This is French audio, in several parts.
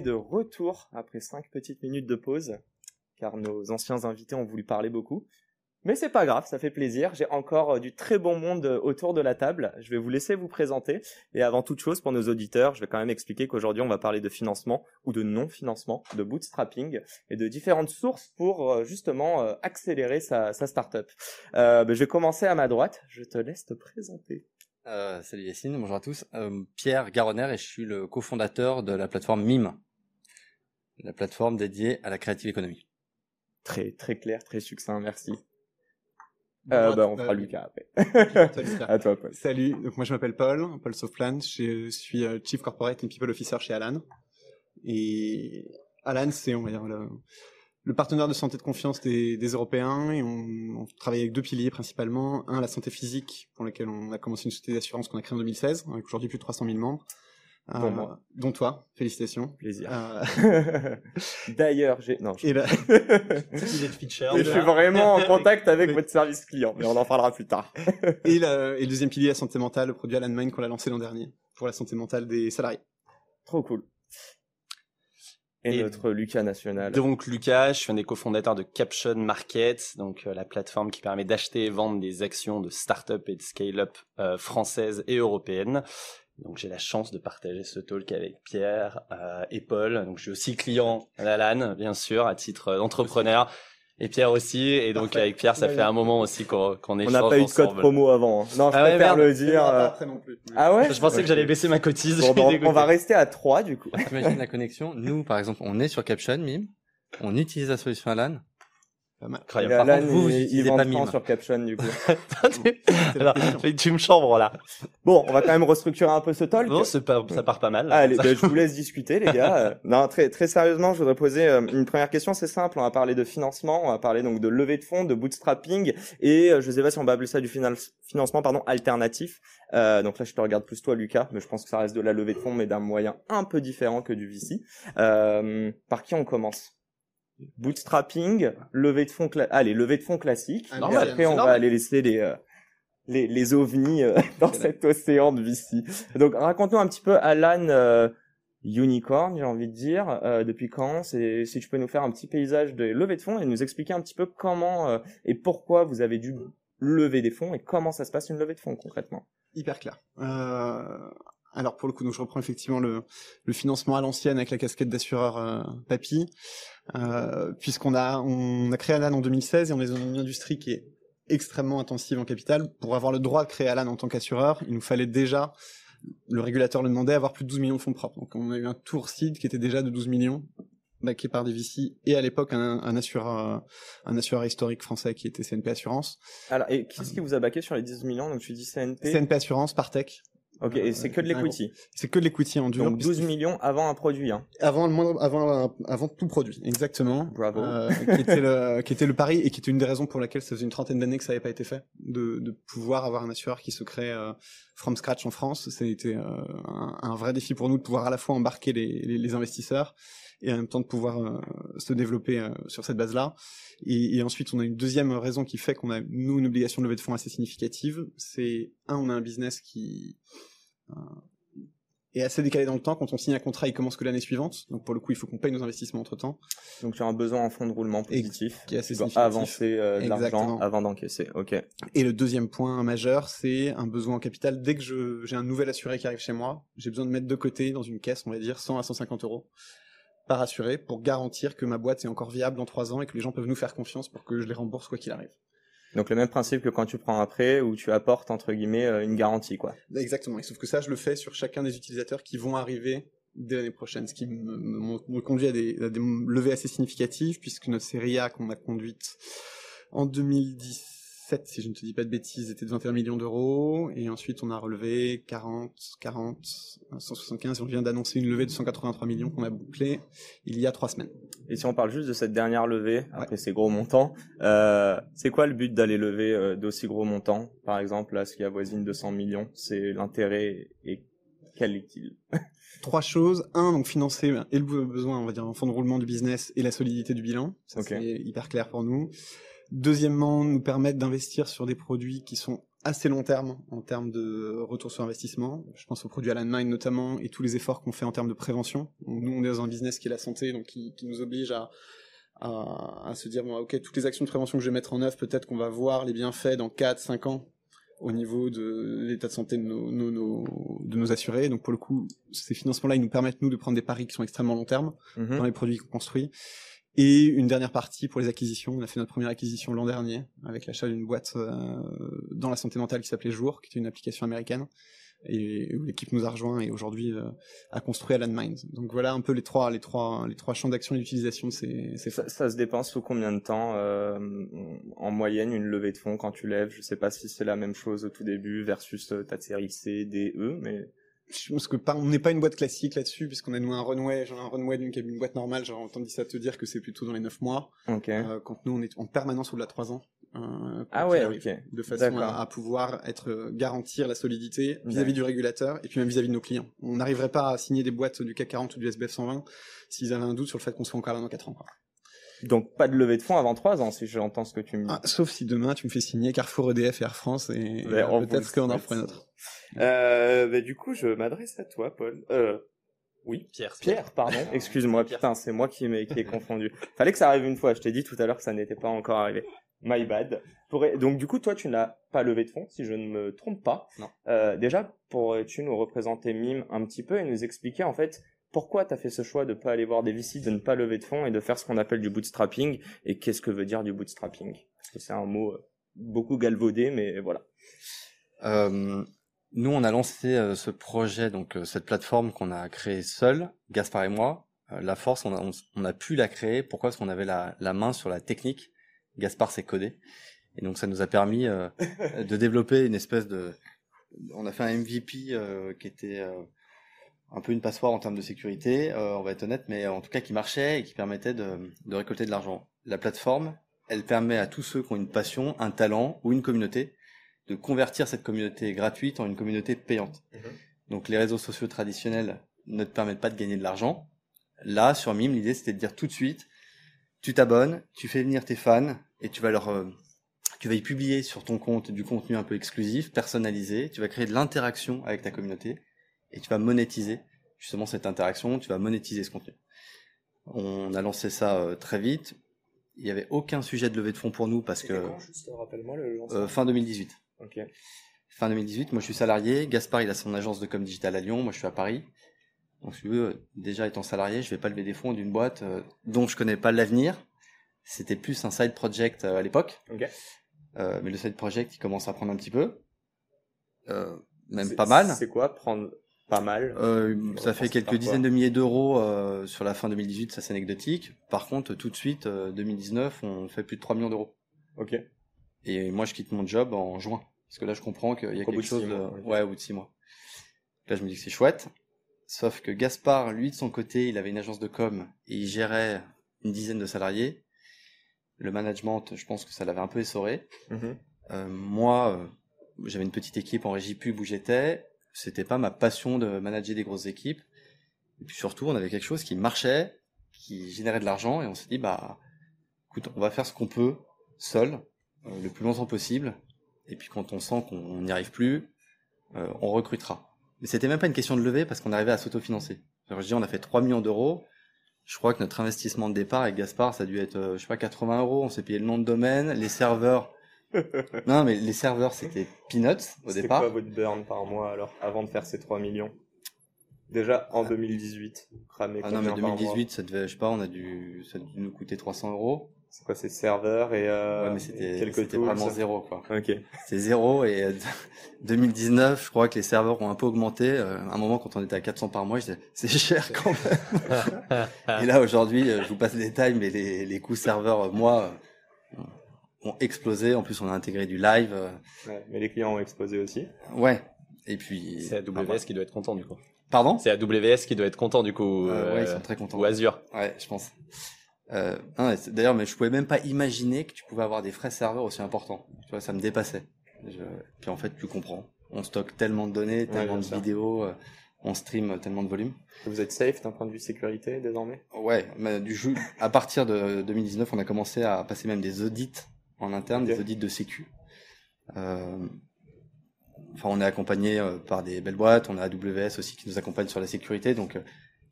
De retour après 5 petites minutes de pause, car nos anciens invités ont voulu parler beaucoup. Mais c'est pas grave, ça fait plaisir. J'ai encore euh, du très bon monde euh, autour de la table. Je vais vous laisser vous présenter. Et avant toute chose, pour nos auditeurs, je vais quand même expliquer qu'aujourd'hui, on va parler de financement ou de non-financement, de bootstrapping et de différentes sources pour euh, justement accélérer sa, startup. Ben, je vais commencer à ma droite. Je te laisse te présenter. Salut Yacine, bonjour à tous. Pierre Garonner et je suis le cofondateur de la plateforme MIME, la plateforme dédiée à la creative economy. Très très clair, très succinct, merci. Euh, bah, on fera Lucas après. à toi, Paul. Salut, donc moi je m'appelle Paul, Paul Sofplan, je suis euh, Chief Corporate and People Officer chez Alan. Et Alan, c'est on va dire le, le partenaire de santé de confiance des, des Européens et on, on, travaille avec deux piliers principalement. Un, la santé physique, pour lequel on a commencé une société d'assurance qu'on a créée en 2016, avec aujourd'hui plus de 300 000 membres. Dont moi. Euh, dont toi, félicitations. Plaisir. Euh, D'ailleurs, j'ai non. Je... et là, Et je suis vraiment en contact avec votre service client, mais on en parlera plus tard. et, le deuxième pilier, la santé mentale, le produit Alan Mind qu'on a lancé l'an dernier pour la santé mentale des salariés. Trop cool. Et, Et notre Lucas national. Donc Lucas, je suis un des cofondateurs de Caption Market, donc euh, la plateforme qui permet d'acheter et vendre des actions de start-up et de scale-up euh, françaises et européennes. Donc j'ai la chance de partager ce talk avec Pierre euh, et Paul. Donc je suis aussi client d'Alan, bien sûr, à titre d'entrepreneur. Et Pierre aussi. Et donc Parfait. avec Pierre, ça Ouais. fait un moment aussi qu'on qu'on on échange n'a pas eu de code promo avant. hein. Non, je Ah ouais, préfère merde. le dire. euh, après non plus. Ah ouais Je pensais que j'allais baisser ma cotise. Bon, ben, on- on va rester à 3 du coup. T'imagines la connexion? Nous, par exemple, on est sur Caption, MIME, on utilise la solution Alan. Pas mal. Et Incroyable. Par contre, vous, vous utilisez vend pas Mime. sur Caption du coup. Alors, tu me chambres là. Bon, on va quand même restructurer un peu ce talk. Non, pas, ça part pas mal. Allez, ben, je vous laisse discuter, les gars. Non, très très sérieusement, je voudrais poser euh, une première question. C'est simple. On va parler de financement, on va parler donc de levée de fonds, de bootstrapping, et euh, je sais pas si on va appeler ça du final- financement, pardon, alternatif. Euh, donc là, je te regarde plus toi, Lucas, mais je pense que ça reste de la levée de fonds, mais d'un moyen un peu différent que du VC. Euh, par qui on commence? Bootstrapping, levée de fonds, allez, levée de fonds classique. Ah, normal, après, on va aller laisser les euh, les, les ovnis euh, dans cet océan de VC. Donc, raconte-nous un petit peu, Alan. euh, Unicorn, j'ai envie de dire. Depuis quand? C'est si tu peux nous faire un petit paysage de levée de fonds et nous expliquer un petit peu comment et pourquoi vous avez dû lever des fonds et comment ça se passe une levée de fonds concrètement. Hyper clair. Alors pour le coup, donc je reprends effectivement le, le financement à l'ancienne avec la casquette d'assureur euh, papy, euh, puisqu'on a on a créé Alan en 2016 et on est dans une industrie qui est extrêmement intensive en capital. Pour avoir le droit de créer Alan en tant qu'assureur, il nous fallait déjà le régulateur le demandait avoir plus de 12 millions de fonds propres. Donc on a eu un tour seed qui était déjà de 12 millions backé par des VC et à l'époque un, un assureur euh, un assureur historique français qui était CNP Assurance. Alors, et qu'est-ce qui vous a baqué sur les 10 millions? Donc tu dis CNP. CNP Assurance, Partech. Ok, et c'est que de l'equity. C'est que de l'equity en dur. Donc 12 millions avant un produit. Hein. Avant le moindre, avant, avant tout produit, exactement. Bravo. Euh, qui était le, qui était le pari et qui était une des raisons pour laquelle ça faisait une trentaine d'années que ça n'avait pas été fait, de, de pouvoir avoir un assureur qui se crée euh, from scratch en France. C'était euh, un, un vrai défi pour nous de pouvoir à la fois embarquer les, les, les investisseurs et en même temps de pouvoir euh, se développer euh, sur cette base-là. Et, et ensuite, on a une deuxième raison qui fait qu'on a nous une obligation de levée de fonds assez significative. C'est un, on a un business qui euh, est assez décalé dans le temps. Quand on signe un contrat, il commence que l'année suivante. Donc pour le coup, il faut qu'on paye nos investissements entre temps, Donc tu as un besoin en fonds de roulement positif. qui est assez Tu dois avancer euh, de l'argent avant d'encaisser. Ok. Et le deuxième point majeur, c'est un besoin en capital. Dès que j'ai un nouvel assuré qui arrive chez moi, j'ai besoin de mettre de côté dans une caisse, on va dire 100 à 150 euros par assuré pour garantir que ma boîte est encore viable dans trois ans et que les gens peuvent nous faire confiance pour que je les rembourse quoi qu'il arrive. Donc le même principe que quand tu prends un prêt où tu apportes entre guillemets euh, une garantie quoi. Exactement. Et sauf que ça, je le fais sur chacun des utilisateurs qui vont arriver dès l'année prochaine, ce qui me, me- me conduit à des, à des levées assez significatives puisque notre série A qu'on a conduite en 2010 2017, si je ne te dis pas de bêtises, était de 21 millions d'euros. Et ensuite, on a relevé 40, 40, 175. Et on vient d'annoncer une levée de 183 millions qu'on a bouclé il y a trois semaines. Et si on parle juste de cette dernière levée, après ces gros montants, euh, c'est quoi le but d'aller lever euh, d'aussi gros montants? Par exemple, là, ce qui avoisine 200 millions, c'est l'intérêt et quel est-il? Trois choses. Un, donc financer et le besoin, on va dire, en fonds de roulement du business et la solidité du bilan. Ça, c'est hyper clair pour nous. Deuxièmement, nous permettre d'investir sur des produits qui sont assez long terme en termes de retour sur investissement. Je pense aux produits à landmine notamment et tous les efforts qu'on fait en termes de prévention. Nous, on est dans un business qui est la santé, donc qui, qui nous oblige à, à, à se dire, bon, ok, toutes les actions de prévention que je vais mettre en œuvre, peut-être qu'on va voir les bienfaits dans 4, 5 ans au niveau de l'état de santé de nos, nos, nos- de nos assurés. Donc pour le coup, ces financements-là, ils nous permettent, nous, de prendre des paris qui sont extrêmement long terme Mhm. dans les produits qu'on construit. Et une dernière partie pour les acquisitions. On a fait notre première acquisition l'an dernier avec l'achat d'une boîte euh, dans la santé mentale qui s'appelait Jour, qui était une application américaine et où l'équipe nous a rejoint et aujourd'hui euh, a construit à Landmines. Donc voilà un peu les trois les trois les trois champs d'action et d'utilisation de. Ça, ça se dépense sous combien de temps euh, en moyenne une levée de fonds quand tu lèves? Je sais pas si c'est la même chose au tout début versus euh, ta série C, D, E, mais Je pense que pas, on n'est pas une boîte classique là-dessus puisqu'on a nous un runway, genre un runway d'une une boîte normale, j'aurais entendu ça te dire que c'est plutôt dans les 9 mois. ok. Euh, quand nous on est en permanence au-delà de 3 ans. euh, ah ouais, arrive. de façon à, à pouvoir être euh, garantir la solidité vis-à-vis du régulateur et puis même vis-à-vis de nos clients. On n'arriverait pas à signer des boîtes du CAC 40 ou du SBF 120 s'ils avaient un doute sur le fait qu'on soit encore là dans 4 ans. Donc pas de levée de fonds avant trois ans, si j'entends ce que tu me dis. Ah, sauf si demain tu me fais signer Carrefour, EDF et Air France et, vous peut-être qu'on en fera une autre. Euh, bah, du coup, je m'adresse à toi, Paul. Euh, oui. Pierre. Pierre, pardon. Excuse-moi, Pierre. putain, c'est moi qui m'ai qui ai confondu. Fallait que ça arrive une fois. Je t'ai dit tout à l'heure que ça n'était pas encore arrivé. My bad. Pour- Donc du coup, toi, tu n'as pas levé de fonds, si je ne me trompe pas. Non. Euh, déjà, pourrais-tu nous représenter Mime un petit peu et nous expliquer en fait pourquoi tu as fait ce choix de pas aller voir des VC, de ne pas lever de fonds et de faire ce qu'on appelle du bootstrapping et qu'est-ce que veut dire du bootstrapping? Parce que c'est un mot euh, beaucoup galvaudé, mais voilà. Euh, nous, on a lancé euh, ce projet, donc euh, cette plateforme qu'on a créée seul, Gaspard et moi. La force, on a, on, on a pu la créer. Pourquoi? Parce qu'on avait la, la main sur la technique. Gaspard s'est codé. Et donc, ça nous a permis de développer une espèce de... On a fait un MVP qui était euh, un peu une passoire en termes de sécurité, euh, on va être honnête, mais en tout cas qui marchait et qui permettait de, de récolter de l'argent. La plateforme, elle permet à tous ceux qui ont une passion, un talent ou une communauté de convertir cette communauté gratuite en une communauté payante. Donc les réseaux sociaux traditionnels ne te permettent pas de gagner de l'argent. Là, sur Mime, l'idée c'était de dire tout de suite, tu t'abonnes, tu fais venir tes fans et tu vas leur, euh, tu vas y publier sur ton compte du contenu un peu exclusif, personnalisé. Tu vas créer de l'interaction avec ta communauté et tu vas monétiser justement cette interaction. Tu vas monétiser ce contenu. On a lancé ça euh, très vite. Il n'y avait aucun sujet de levée de fonds pour nous parce que juste rappelle-moi le euh, fin 2018. Ok. Fin 2018, moi je suis salarié. Gaspard, il a son agence de com digital à Lyon. Moi, je suis à Paris. Donc, si tu veux, déjà étant salarié, je vais pas lever des fonds d'une boîte euh, dont je connais pas l'avenir. C'était plus un side project à l'époque. Mais le side project, il commence à prendre un petit peu. Même pas mal. C'est quoi prendre pas mal Euh, ça fait quelques dizaines de milliers d'euros euh, sur la fin 2018, ça c'est anecdotique. Par contre, tout de suite, euh, 2019, on fait plus de 3 millions d'euros. Ok. Et moi, je quitte mon job en juin. Parce que là, je comprends qu'il y a Au quelque de chose de... mois, oui. Ouais, au bout de six mois. Là, je me dis que c'est chouette. Sauf que Gaspard, lui, de son côté, il avait une agence de com et il gérait une dizaine de salariés. Le management, je pense que ça l'avait un peu essoré. Mhm. Euh, moi, euh, j'avais une petite équipe en régie pub où j'étais. C'était pas ma passion de manager des grosses équipes. Et puis surtout, on avait quelque chose qui marchait, qui générait de l'argent, et on s'est dit, bah, écoute, on va faire ce qu'on peut, seul, euh, le plus longtemps possible. Et puis quand on sent qu'on n'y arrive plus, euh, on recrutera. Mais c'était même pas une question de lever parce qu'on arrivait à s'autofinancer. Je dis, on a fait 3 millions d'euros. Je crois que notre investissement de départ avec Gaspard, ça a dû être, euh, je sais pas, 80 euros. On s'est payé le nom de domaine, les serveurs. non, mais les serveurs, c'était peanuts au C'était départ. quoi votre burn par mois alors, avant de faire ces 3 millions Déjà en 2018, cramer Ah non, mais par mois 2018, ça devait, je sais pas, on a dû, ça a dû nous coûter 300 euros. C'est quoi ces serveurs et, euh, ouais, mais et c'était, c'était vraiment ça zéro, quoi. Ok. C'est zéro et euh, 2019, je crois que les serveurs ont un peu augmenté. Euh, à un moment, quand on était à 400 par mois, je disais, c'est cher quand même. et là, aujourd'hui, euh, je vous passe les détails, mais les, les coûts serveurs, euh, moi, ont explosé. En plus, on a intégré du live. euh, Ouais, mais les clients ont explosé aussi. ouais. Et puis. C'est AWS qui doit être content du coup. Pardon? C'est AWS qui doit être content du coup. Euh, Ouais, ils euh, sont très contents. ou Azure. Ouais, je pense. Euh, D'ailleurs, mais je pouvais même pas imaginer que tu pouvais avoir des frais serveurs aussi importants. Tu vois, ça me dépassait. Je... Puis en fait, tu comprends. On stocke tellement de données, tellement de vidéos, euh, on stream tellement de volume. Vous êtes safe d'un point de vue sécurité désormais? Ouais, mais du jeu, à partir de 2019, on a commencé à passer même des audits en interne, des audits de sécu. Euh, enfin, on est accompagné euh, par des belles boîtes, on a AWS aussi qui nous accompagne sur la sécurité, donc euh,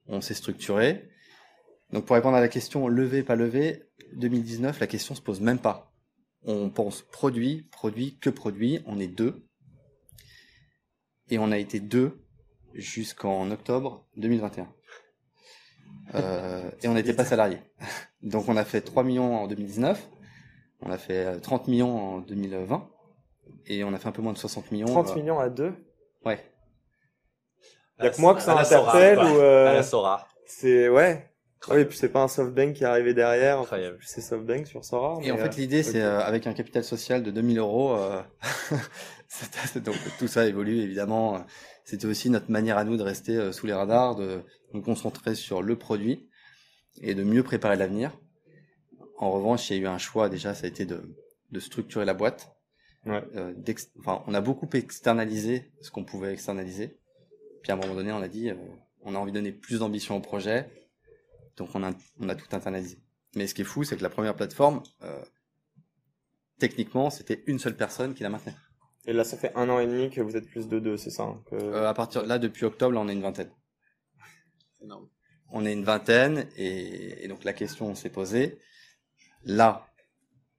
on s'est structuré. Donc pour répondre à la question levé, pas levé, 2019, la question se pose même pas. On pense produit, produit, que produit, on est deux. Et on a été deux jusqu'en octobre 2021. Euh, et on n'était pas salariés. Donc on a fait 3 millions en 2019, on a fait euh, 30 millions en 2020, et on a fait un peu moins de 60 millions. 30 euh, millions à deux? Ouais. Y a que moi que ça À la Sora, interpelle ou, euh, À la Sora. C'est ouais. Ah Oui, puis c'est pas un SoftBank qui est arrivé derrière. Incroyable. c'est SoftBank sur Sora. Et en fait, euh, l'idée, c'est euh, avec un capital social de 2000 euros. euh, c'était- donc tout ça évolue évidemment. C'était aussi notre manière à nous de rester euh, sous les radars, de nous concentrer sur le produit et de mieux préparer l'avenir. En revanche, il y a eu un choix déjà, ça a été de, de structurer la boîte. Ouais. Euh, enfin, on a beaucoup externalisé ce qu'on pouvait externaliser. Puis à un moment donné, on a dit, euh, on a envie de donner plus d'ambition au projet, donc on a, on a tout internalisé. Mais ce qui est fou, c'est que la première plateforme, euh, techniquement, c'était une seule personne qui la maintenait. Et là, ça fait un an et demi que vous êtes plus de deux, c'est ça hein, que... Euh, à partir de là, depuis octobre, là, on est une vingtaine. C'est énorme. On est une vingtaine, et, et donc la question s'est posée. Là,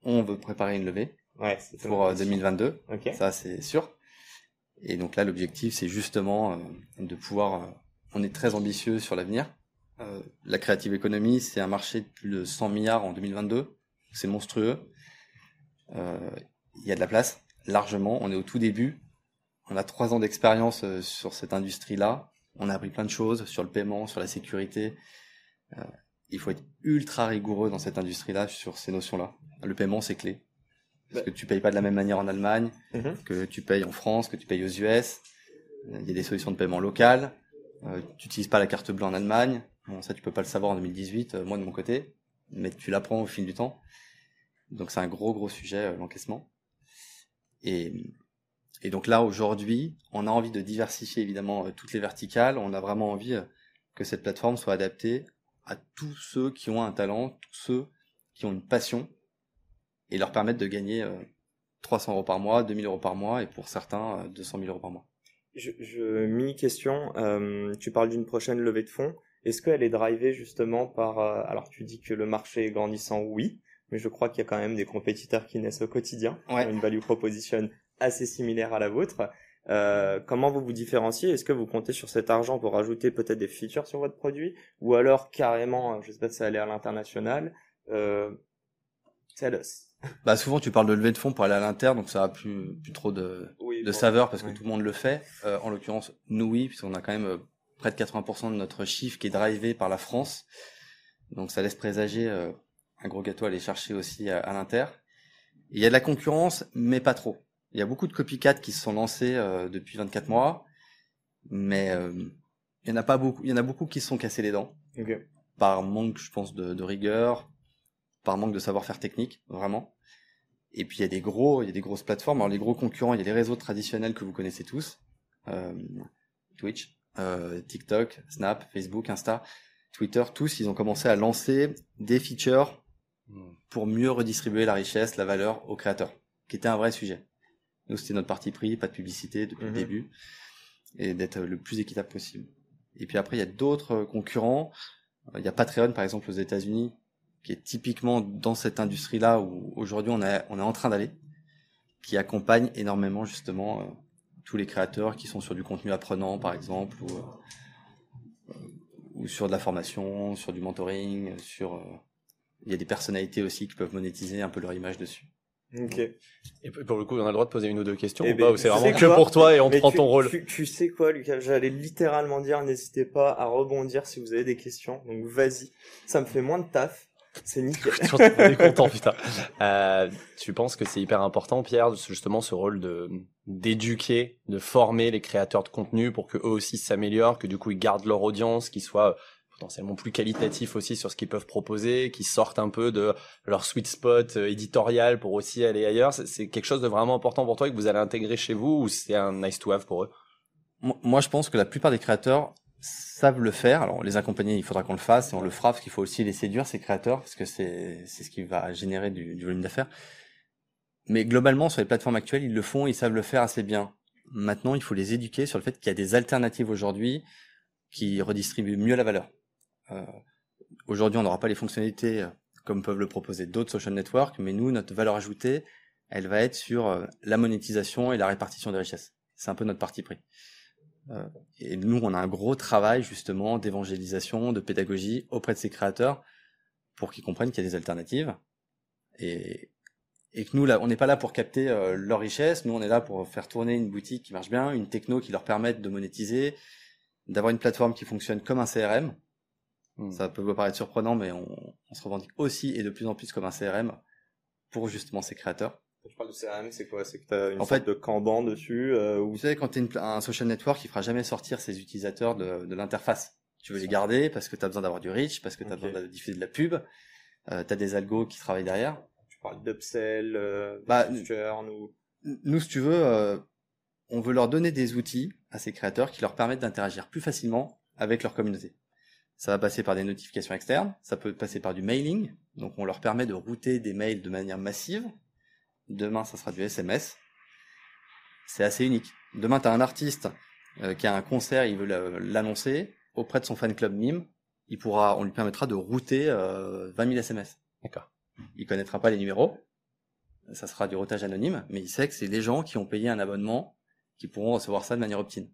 on veut préparer une levée Ouais, pour euh, 2022, Ok. ça c'est sûr. Et donc là, l'objectif, c'est justement euh, de pouvoir. euh, on est très ambitieux sur l'avenir. Euh, la creative economy, c'est un marché de plus de 100 milliards en 2022. C'est monstrueux. Euh, Il y a de la place, largement. On est au tout début. On a trois ans d'expérience euh, sur cette industrie-là. On a appris plein de choses sur le paiement, sur la sécurité. Il faut être ultra rigoureux dans cette industrie-là sur ces notions-là. Le paiement, c'est clé. Parce que tu payes pas de la même manière en Allemagne, Mhm. que tu payes en France, que tu payes aux US. Il y a des solutions de paiement locales. Euh, tu n'utilises pas la carte bleue en Allemagne. Bon, ça, tu peux pas le savoir en 2018, euh, moi de mon côté. Mais tu l'apprends au fil du temps. Donc c'est un gros, gros sujet, euh, l'encaissement. Et, et donc là, aujourd'hui, on a envie de diversifier évidemment toutes les verticales. On a vraiment envie que cette plateforme soit adaptée à tous ceux qui ont un talent, tous ceux qui ont une passion et leur permettre de gagner euh, 300 euros par mois, 2000 euros par mois et pour certains euh, 200 000 euros par mois. Je, je mini question. euh, tu parles d'une prochaine levée de fonds. Est-ce qu'elle est drivée justement par euh, Alors, tu dis que le marché est grandissant, oui, mais je crois qu'il y a quand même des compétiteurs qui naissent au quotidien, Ouais. une value proposition assez similaire à la vôtre. Euh, comment vous vous différenciez? Est-ce que vous comptez sur cet argent pour ajouter peut-être des features sur votre produit, ou alors carrément, je sais pas si ça allait à l'international euh, Tell us. Bah souvent tu parles de levée de fonds pour aller à l'inter, donc ça a plus, plus trop de, Oui, de bon. saveur parce que tout le monde le fait. Euh, en l'occurrence, nous oui, puisqu'on a quand même euh, près de 80% de notre chiffre qui est drivé par la France. Donc ça laisse présager euh, un gros gâteau à aller chercher aussi à, à l'inter. Il y a de la concurrence, mais pas trop. Il y a beaucoup de copycats qui se sont lancés euh, depuis 24 mois, mais euh, il y en a pas beaucoup. Il y en a beaucoup qui se sont cassés les dents par manque, je pense, de, de rigueur, par manque de savoir-faire technique, vraiment. Et puis il y a des gros, il y a des grosses plateformes. Alors les gros concurrents, il y a les réseaux traditionnels que vous connaissez tous, euh, Twitch, euh, TikTok, Snap, Facebook, Insta, Twitter, tous, ils ont commencé à lancer des features pour mieux redistribuer la richesse, la valeur aux créateurs, qui était un vrai sujet. Nous, c'était notre parti pris, pas de publicité depuis Mhm. le début, et d'être le plus équitable possible. Et puis après, il y a d'autres concurrents. Il y a Patreon, par exemple, aux États-Unis, qui est typiquement dans cette industrie-là où aujourd'hui on est, on est en train d'aller, qui accompagne énormément justement euh, tous les créateurs qui sont sur du contenu apprenant, par exemple, ou, euh, ou sur de la formation, sur du mentoring, sur... euh, il y a des personnalités aussi qui peuvent monétiser un peu leur image dessus. Ok. Et pour le coup, on a le droit de poser une ou deux questions Eh ou ben, pas Ou c'est vraiment que pour toi et on prend tu- ton rôle Tu, tu sais quoi, Lucas? J'allais littéralement dire, n'hésitez pas à rebondir si vous avez des questions. Donc vas-y. Ça me fait moins de taf. C'est nickel. On est content, putain. Euh, tu penses que c'est hyper important, Pierre, justement, ce rôle de d'éduquer, de former les créateurs de contenu pour que eux aussi s'améliorent, que du coup ils gardent leur audience, qu'ils soient potentiellement plus qualitatifs aussi sur ce qu'ils peuvent proposer, qu'ils sortent un peu de leur sweet spot euh, éditorial pour aussi aller ailleurs. C'est quelque chose de vraiment important pour toi et que vous allez intégrer chez vous ou c'est un nice to have pour eux? Moi, je pense que la plupart des créateurs savent le faire. Alors, les accompagner, il faudra qu'on le fasse et on le fera parce qu'il faut aussi les séduire, ces créateurs, parce que c'est ce qui va générer du, du volume d'affaires. Mais globalement, sur les plateformes actuelles, ils le font, ils savent le faire assez bien. Maintenant, il faut les éduquer sur le fait qu'il y a des alternatives aujourd'hui qui redistribuent mieux la valeur. Euh, aujourd'hui, on n'aura pas les fonctionnalités euh, comme peuvent le proposer d'autres social networks, mais nous, notre valeur ajoutée, elle va être sur euh, la monétisation et la répartition des richesses. C'est un peu notre parti pris. et nous, on a un gros travail justement d'évangélisation, de pédagogie auprès de ces créateurs pour qu'ils comprennent qu'il y a des alternatives et, et que nous, là, on n'est pas là pour capter leur richesse. Nous, on est là pour faire tourner une boutique qui marche bien, une techno qui leur permette de monétiser, d'avoir une plateforme qui fonctionne comme un CRM Hmm. Ça peut vous paraître surprenant, mais on, on, se revendique aussi et de plus en plus comme un CRM pour justement ces créateurs. Quand tu parles de CRM, c'est quoi? C'est que tu as une en sorte fait, de Kanban dessus euh, Vous savez, quand tu es un social network, il fera jamais sortir ses utilisateurs de, de l'interface. Tu veux les garder parce que tu as besoin d'avoir du reach, parce que tu as besoin de diffuser de la pub, euh, tu as des algos qui travaillent derrière. Tu parles d'upsell, euh, bah, ou... Nous, si tu veux, euh, on veut leur donner des outils à ces créateurs qui leur permettent d'interagir plus facilement avec leur communauté. Ça va passer par des notifications externes, ça peut passer par du mailing, donc on leur permet de router des mails de manière massive. Demain, ça sera du SMS. C'est assez unique. Demain, tu as un artiste euh, qui a un concert, il veut l'annoncer auprès de son fan club mime, il pourra, on lui permettra de router euh, 20 000 SMS. D'accord. Il connaîtra pas les numéros, ça sera du routage anonyme, mais il sait que c'est les gens qui ont payé un abonnement qui pourront recevoir ça de manière opt-in.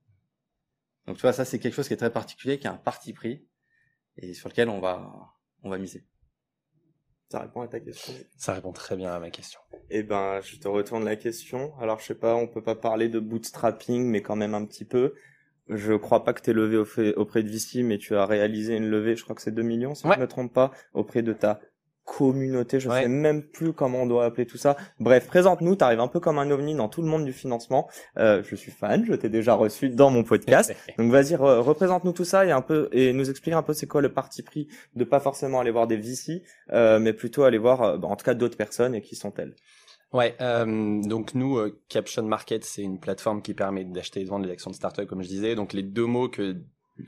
Donc tu vois, ça c'est quelque chose qui est très particulier, qui a un parti pris, et sur lequel on va, on va miser. Ça répond à ta question. Ça répond très bien à ma question. Eh ben, je te retourne la question. Alors, je sais pas, on peut pas parler de bootstrapping, mais quand même un petit peu. Je crois pas que tu es levé auprès de VC, mais tu as réalisé une levée, je crois que c'est 2 millions, si je ne me trompe pas, auprès de ta communauté, je sais même plus comment on doit appeler tout ça. Bref, présente-nous, tu arrives un peu comme un ovni dans tout le monde du financement. Euh, je suis fan, je t'ai déjà reçu dans mon podcast. Donc vas-y, représente-nous tout ça et un peu et nous explique un peu c'est quoi le parti pris de pas forcément aller voir des VC, euh, mais plutôt aller voir euh, bah, en tout cas d'autres personnes et qui sont-elles. Ouais, euh, donc nous, Caption Market, c'est une plateforme qui permet d'acheter et de vendre des actions de start-up, comme je disais. Donc les deux mots que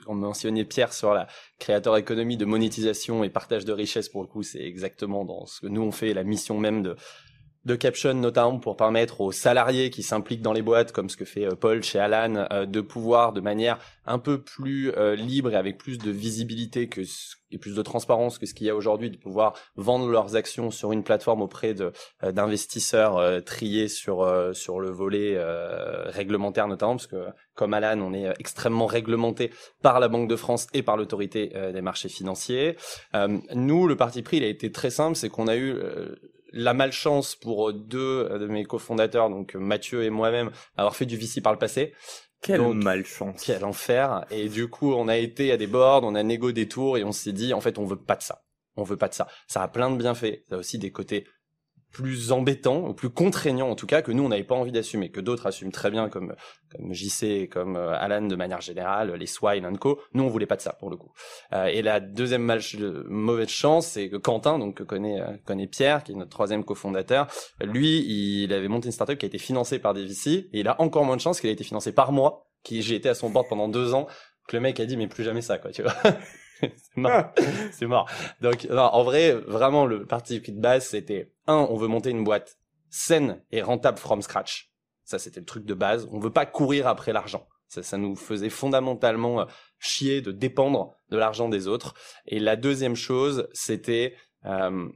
on mentionnait Pierre sur la créateur économie de monétisation et partage de richesse pour le coup c'est exactement dans ce que nous on fait la mission même de de Caption notamment pour permettre aux salariés qui s'impliquent dans les boîtes, comme ce que fait euh, Paul chez Alan, euh, de pouvoir de manière un peu plus euh, libre et avec plus de visibilité que et plus de transparence que ce qu'il y a aujourd'hui, de pouvoir vendre leurs actions sur une plateforme auprès de d'investisseurs triés sur sur le volet réglementaire notamment, parce que comme Alan, on est extrêmement réglementé par la Banque de France et par l'autorité des marchés financiers. nous, le parti pris, il a été très simple, c'est qu'on a eu la malchance pour deux de mes cofondateurs, donc Mathieu et moi-même, avoir fait du VC par le passé. Quelle malchance. Quel enfer. Et du coup, on a été à des boards, on a négocié des tours et on s'est dit, en fait, on veut pas de ça. On veut pas de ça. Ça a plein de bienfaits. Ça a aussi des côtés plus embêtant ou plus contraignant en tout cas que nous on n'avait pas envie d'assumer que d'autres assument très bien comme comme JC comme euh, Alan de manière générale les Swine Co nous on voulait pas de ça pour le coup. Euh, et la deuxième mauvaise chance c'est que Quentin donc que connaît euh, connaît Pierre qui est notre troisième cofondateur lui il avait monté une startup qui a été financée par des VC et il a encore moins de chance qu'il a été financé par moi qui j'ai été à son board pendant deux ans que le mec a dit mais plus jamais ça quoi tu vois c'est mort. c'est mort. Donc, en vrai, vraiment, le parti de base, c'était, un, on veut monter une boîte saine et rentable from scratch. Ça, c'était le truc de base. On veut pas courir après l'argent. Ça, ça nous faisait fondamentalement euh, chier de dépendre de l'argent des autres. Et la deuxième chose, c'était, euh,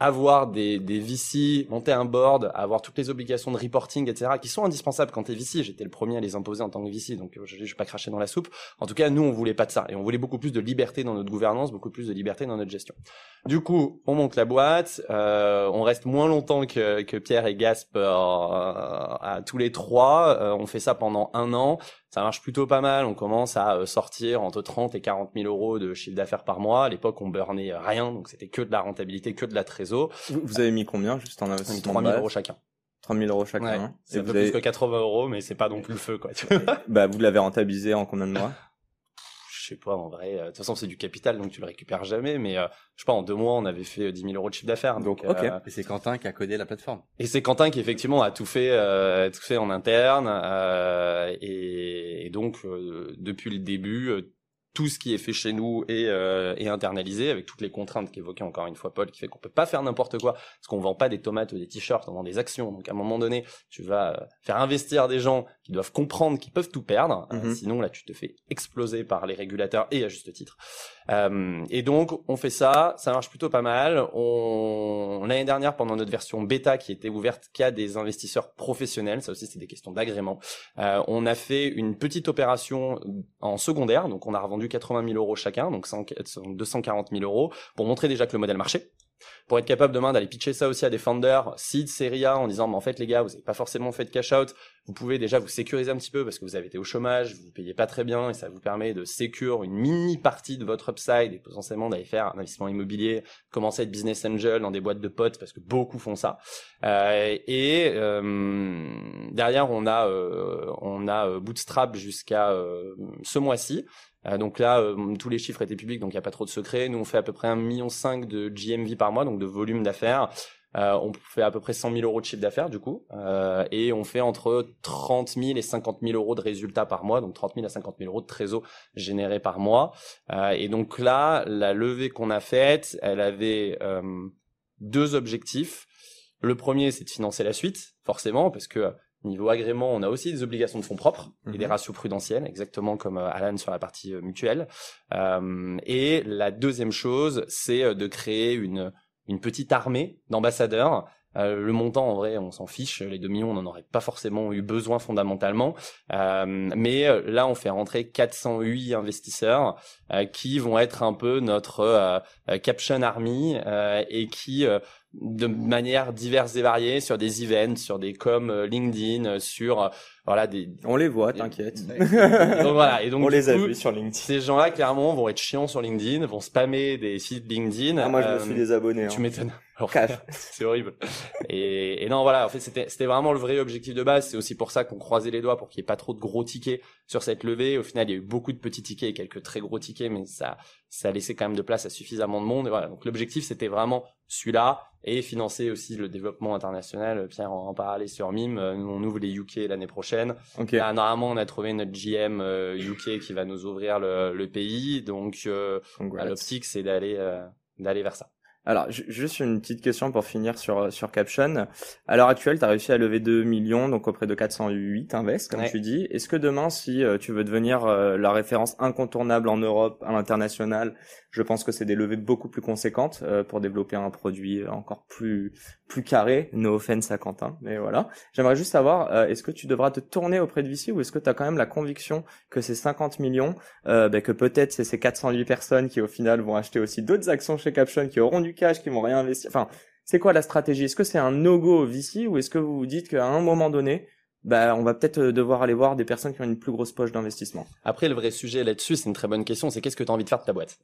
avoir des, des VC, monter un board, avoir toutes les obligations de reporting, etc., qui sont indispensables quand t'es VC. J'étais le premier à les imposer en tant que VC, donc je, je vais pas cracher dans la soupe. En tout cas, nous, on voulait pas de ça. Et on voulait beaucoup plus de liberté dans notre gouvernance, beaucoup plus de liberté dans notre gestion. Du coup, on monte la boîte, euh, on reste moins longtemps que, que Pierre et Gasp euh, à tous les trois. Euh, on fait ça pendant un an ça marche plutôt pas mal. On commence à euh, sortir entre 30 et 40 000 euros de chiffre d'affaires par mois. À l'époque, on burnait rien, donc c'était que de la rentabilité, que de la trésor. Vous avez mis combien juste en investissement 3 000 euros chacun. 3 000 euros chacun. Ouais, hein. c'est un peu avez- plus que 80 euros, mais c'est pas non plus le feu, quoi. tu vois. bah, vous l'avez rentabilisé en combien de mois? Je sais pas, en vrai. euh, De toute façon, c'est du capital, donc tu le récupères jamais. Mais euh, je sais pas, en deux mois, on avait fait euh, 10 000 euros de chiffre d'affaires. Donc, euh, Et c'est Quentin qui a codé la plateforme. Et c'est Quentin qui effectivement a tout fait, euh, tout fait en interne, euh, et, et donc euh, depuis le début, euh, tout ce qui est fait chez nous est, euh, est internalisé avec toutes les contraintes qu'évoquait encore une fois Paul, qui fait qu'on peut pas faire n'importe quoi, parce qu'on vend pas des tomates ou des t-shirts, on vend des actions. Donc à un moment donné, tu vas euh, faire investir des gens qui doivent comprendre qu'ils peuvent tout perdre, euh, Mhm. sinon là tu te fais exploser par les régulateurs et à juste titre. Euh, et donc, on fait ça, ça marche plutôt pas mal. On l'année dernière, pendant notre version bêta qui était ouverte qu'à des investisseurs professionnels, ça aussi c'est des questions d'agrément. euh, on a fait une petite opération en secondaire, donc on a revendu 80 000 euros chacun, donc 100 240 000 euros, pour montrer déjà que le modèle marchait. Pour être capable demain d'aller pitcher ça aussi à des founders, seed, série A, en disant, mais en fait les gars, vous n'avez pas forcément fait de cash out, vous pouvez déjà vous sécuriser un petit peu parce que vous avez été au chômage, vous ne payez pas très bien et ça vous permet de sécure une mini partie de votre upside et potentiellement d'aller faire un investissement immobilier, commencer à être business angel dans des boîtes de potes parce que beaucoup font ça. Euh, et euh, derrière on a euh, on a euh, Bootstrap jusqu'à euh, ce mois-ci. Euh, donc là, euh, tous les chiffres étaient publics, donc il n'y a pas trop de secrets. Nous, on fait à peu près 1,5 million de GMV par mois, donc de volume d'affaires. Euh, on fait à peu près 100 000 euros de chiffre d'affaires du coup, euh, et on fait entre 30 000 et 50 000 euros de résultats par mois, donc 30 000 à 50 000 euros de trésor générés par mois. Euh, et donc là, la levée qu'on a faite, elle avait euh, deux objectifs. Le premier, c'est de financer la suite, forcément, parce que niveau agrément, on a aussi des obligations de fonds propres et des Mhm. ratios prudentiels, exactement comme euh, Alan sur la partie euh, mutuelle. Euh, et la deuxième chose, c'est de créer une une petite armée d'ambassadeurs. Euh, le montant, en vrai, on s'en fiche. Les 2 millions, on n'en aurait pas forcément eu besoin fondamentalement. Euh, mais euh, là, on fait rentrer 408 investisseurs euh, qui vont être un peu notre euh, euh, Caption Army euh, et qui, euh, de manière diverse et variée, sur des events, sur des euh, LinkedIn, sur voilà des. On les voit, t'inquiète. Donc voilà. Et donc On les a vus sur LinkedIn. Ces gens-là, clairement, vont être chiants sur LinkedIn, vont spammer des sites LinkedIn. Ah, moi, je me suis désabonné. tu hein. m'étonnes. C'est horrible. Et, et non, voilà. En fait, c'était vraiment le vrai objectif de base. C'est aussi pour ça qu'on croisait les doigts pour qu'il n'y ait pas trop de gros tickets sur cette levée. Au final, il y a eu beaucoup de petits tickets et quelques très gros tickets, mais ça ça laissait quand même de place à suffisamment de monde. Et voilà. Donc l'objectif, c'était vraiment celui-là et financer aussi le développement international. Pierre en, en parlait sur Mime. Euh, Nous, on ouvre les UK l'année prochaine. Ok. Là, normalement, on a trouvé notre GM euh, UK qui va nous ouvrir le, le pays. Donc, euh, l'optique, c'est d'aller euh, d'aller vers ça. Alors, ju- juste une petite question pour finir sur, sur Caption. À l'heure actuelle, tu as réussi à lever 2 millions, donc auprès de 408 invests, comme Ouais. tu dis. Est-ce que demain, si euh, tu veux devenir euh, la référence incontournable en Europe, à l'international, je pense que c'est des levées beaucoup plus conséquentes euh, pour développer un produit encore plus plus carré. No offense à Quentin, mais voilà. J'aimerais juste savoir, euh, est-ce que tu devras te tourner auprès de VC ou est-ce que tu as quand même la conviction que ces 50 millions, euh, ben, que peut-être c'est ces 408 personnes qui au final vont acheter aussi d'autres actions chez Caption, qui auront du qui vont réinvestir. Enfin, c'est quoi la stratégie? Est-ce que c'est un no-go ou est-ce que vous vous dites qu'à un moment donné, bah, on va peut-être euh, devoir aller voir des personnes qui ont une plus grosse poche d'investissement? Après, le vrai sujet là-dessus, c'est une très bonne question. C'est qu'est-ce que tu as envie de faire de ta boîte?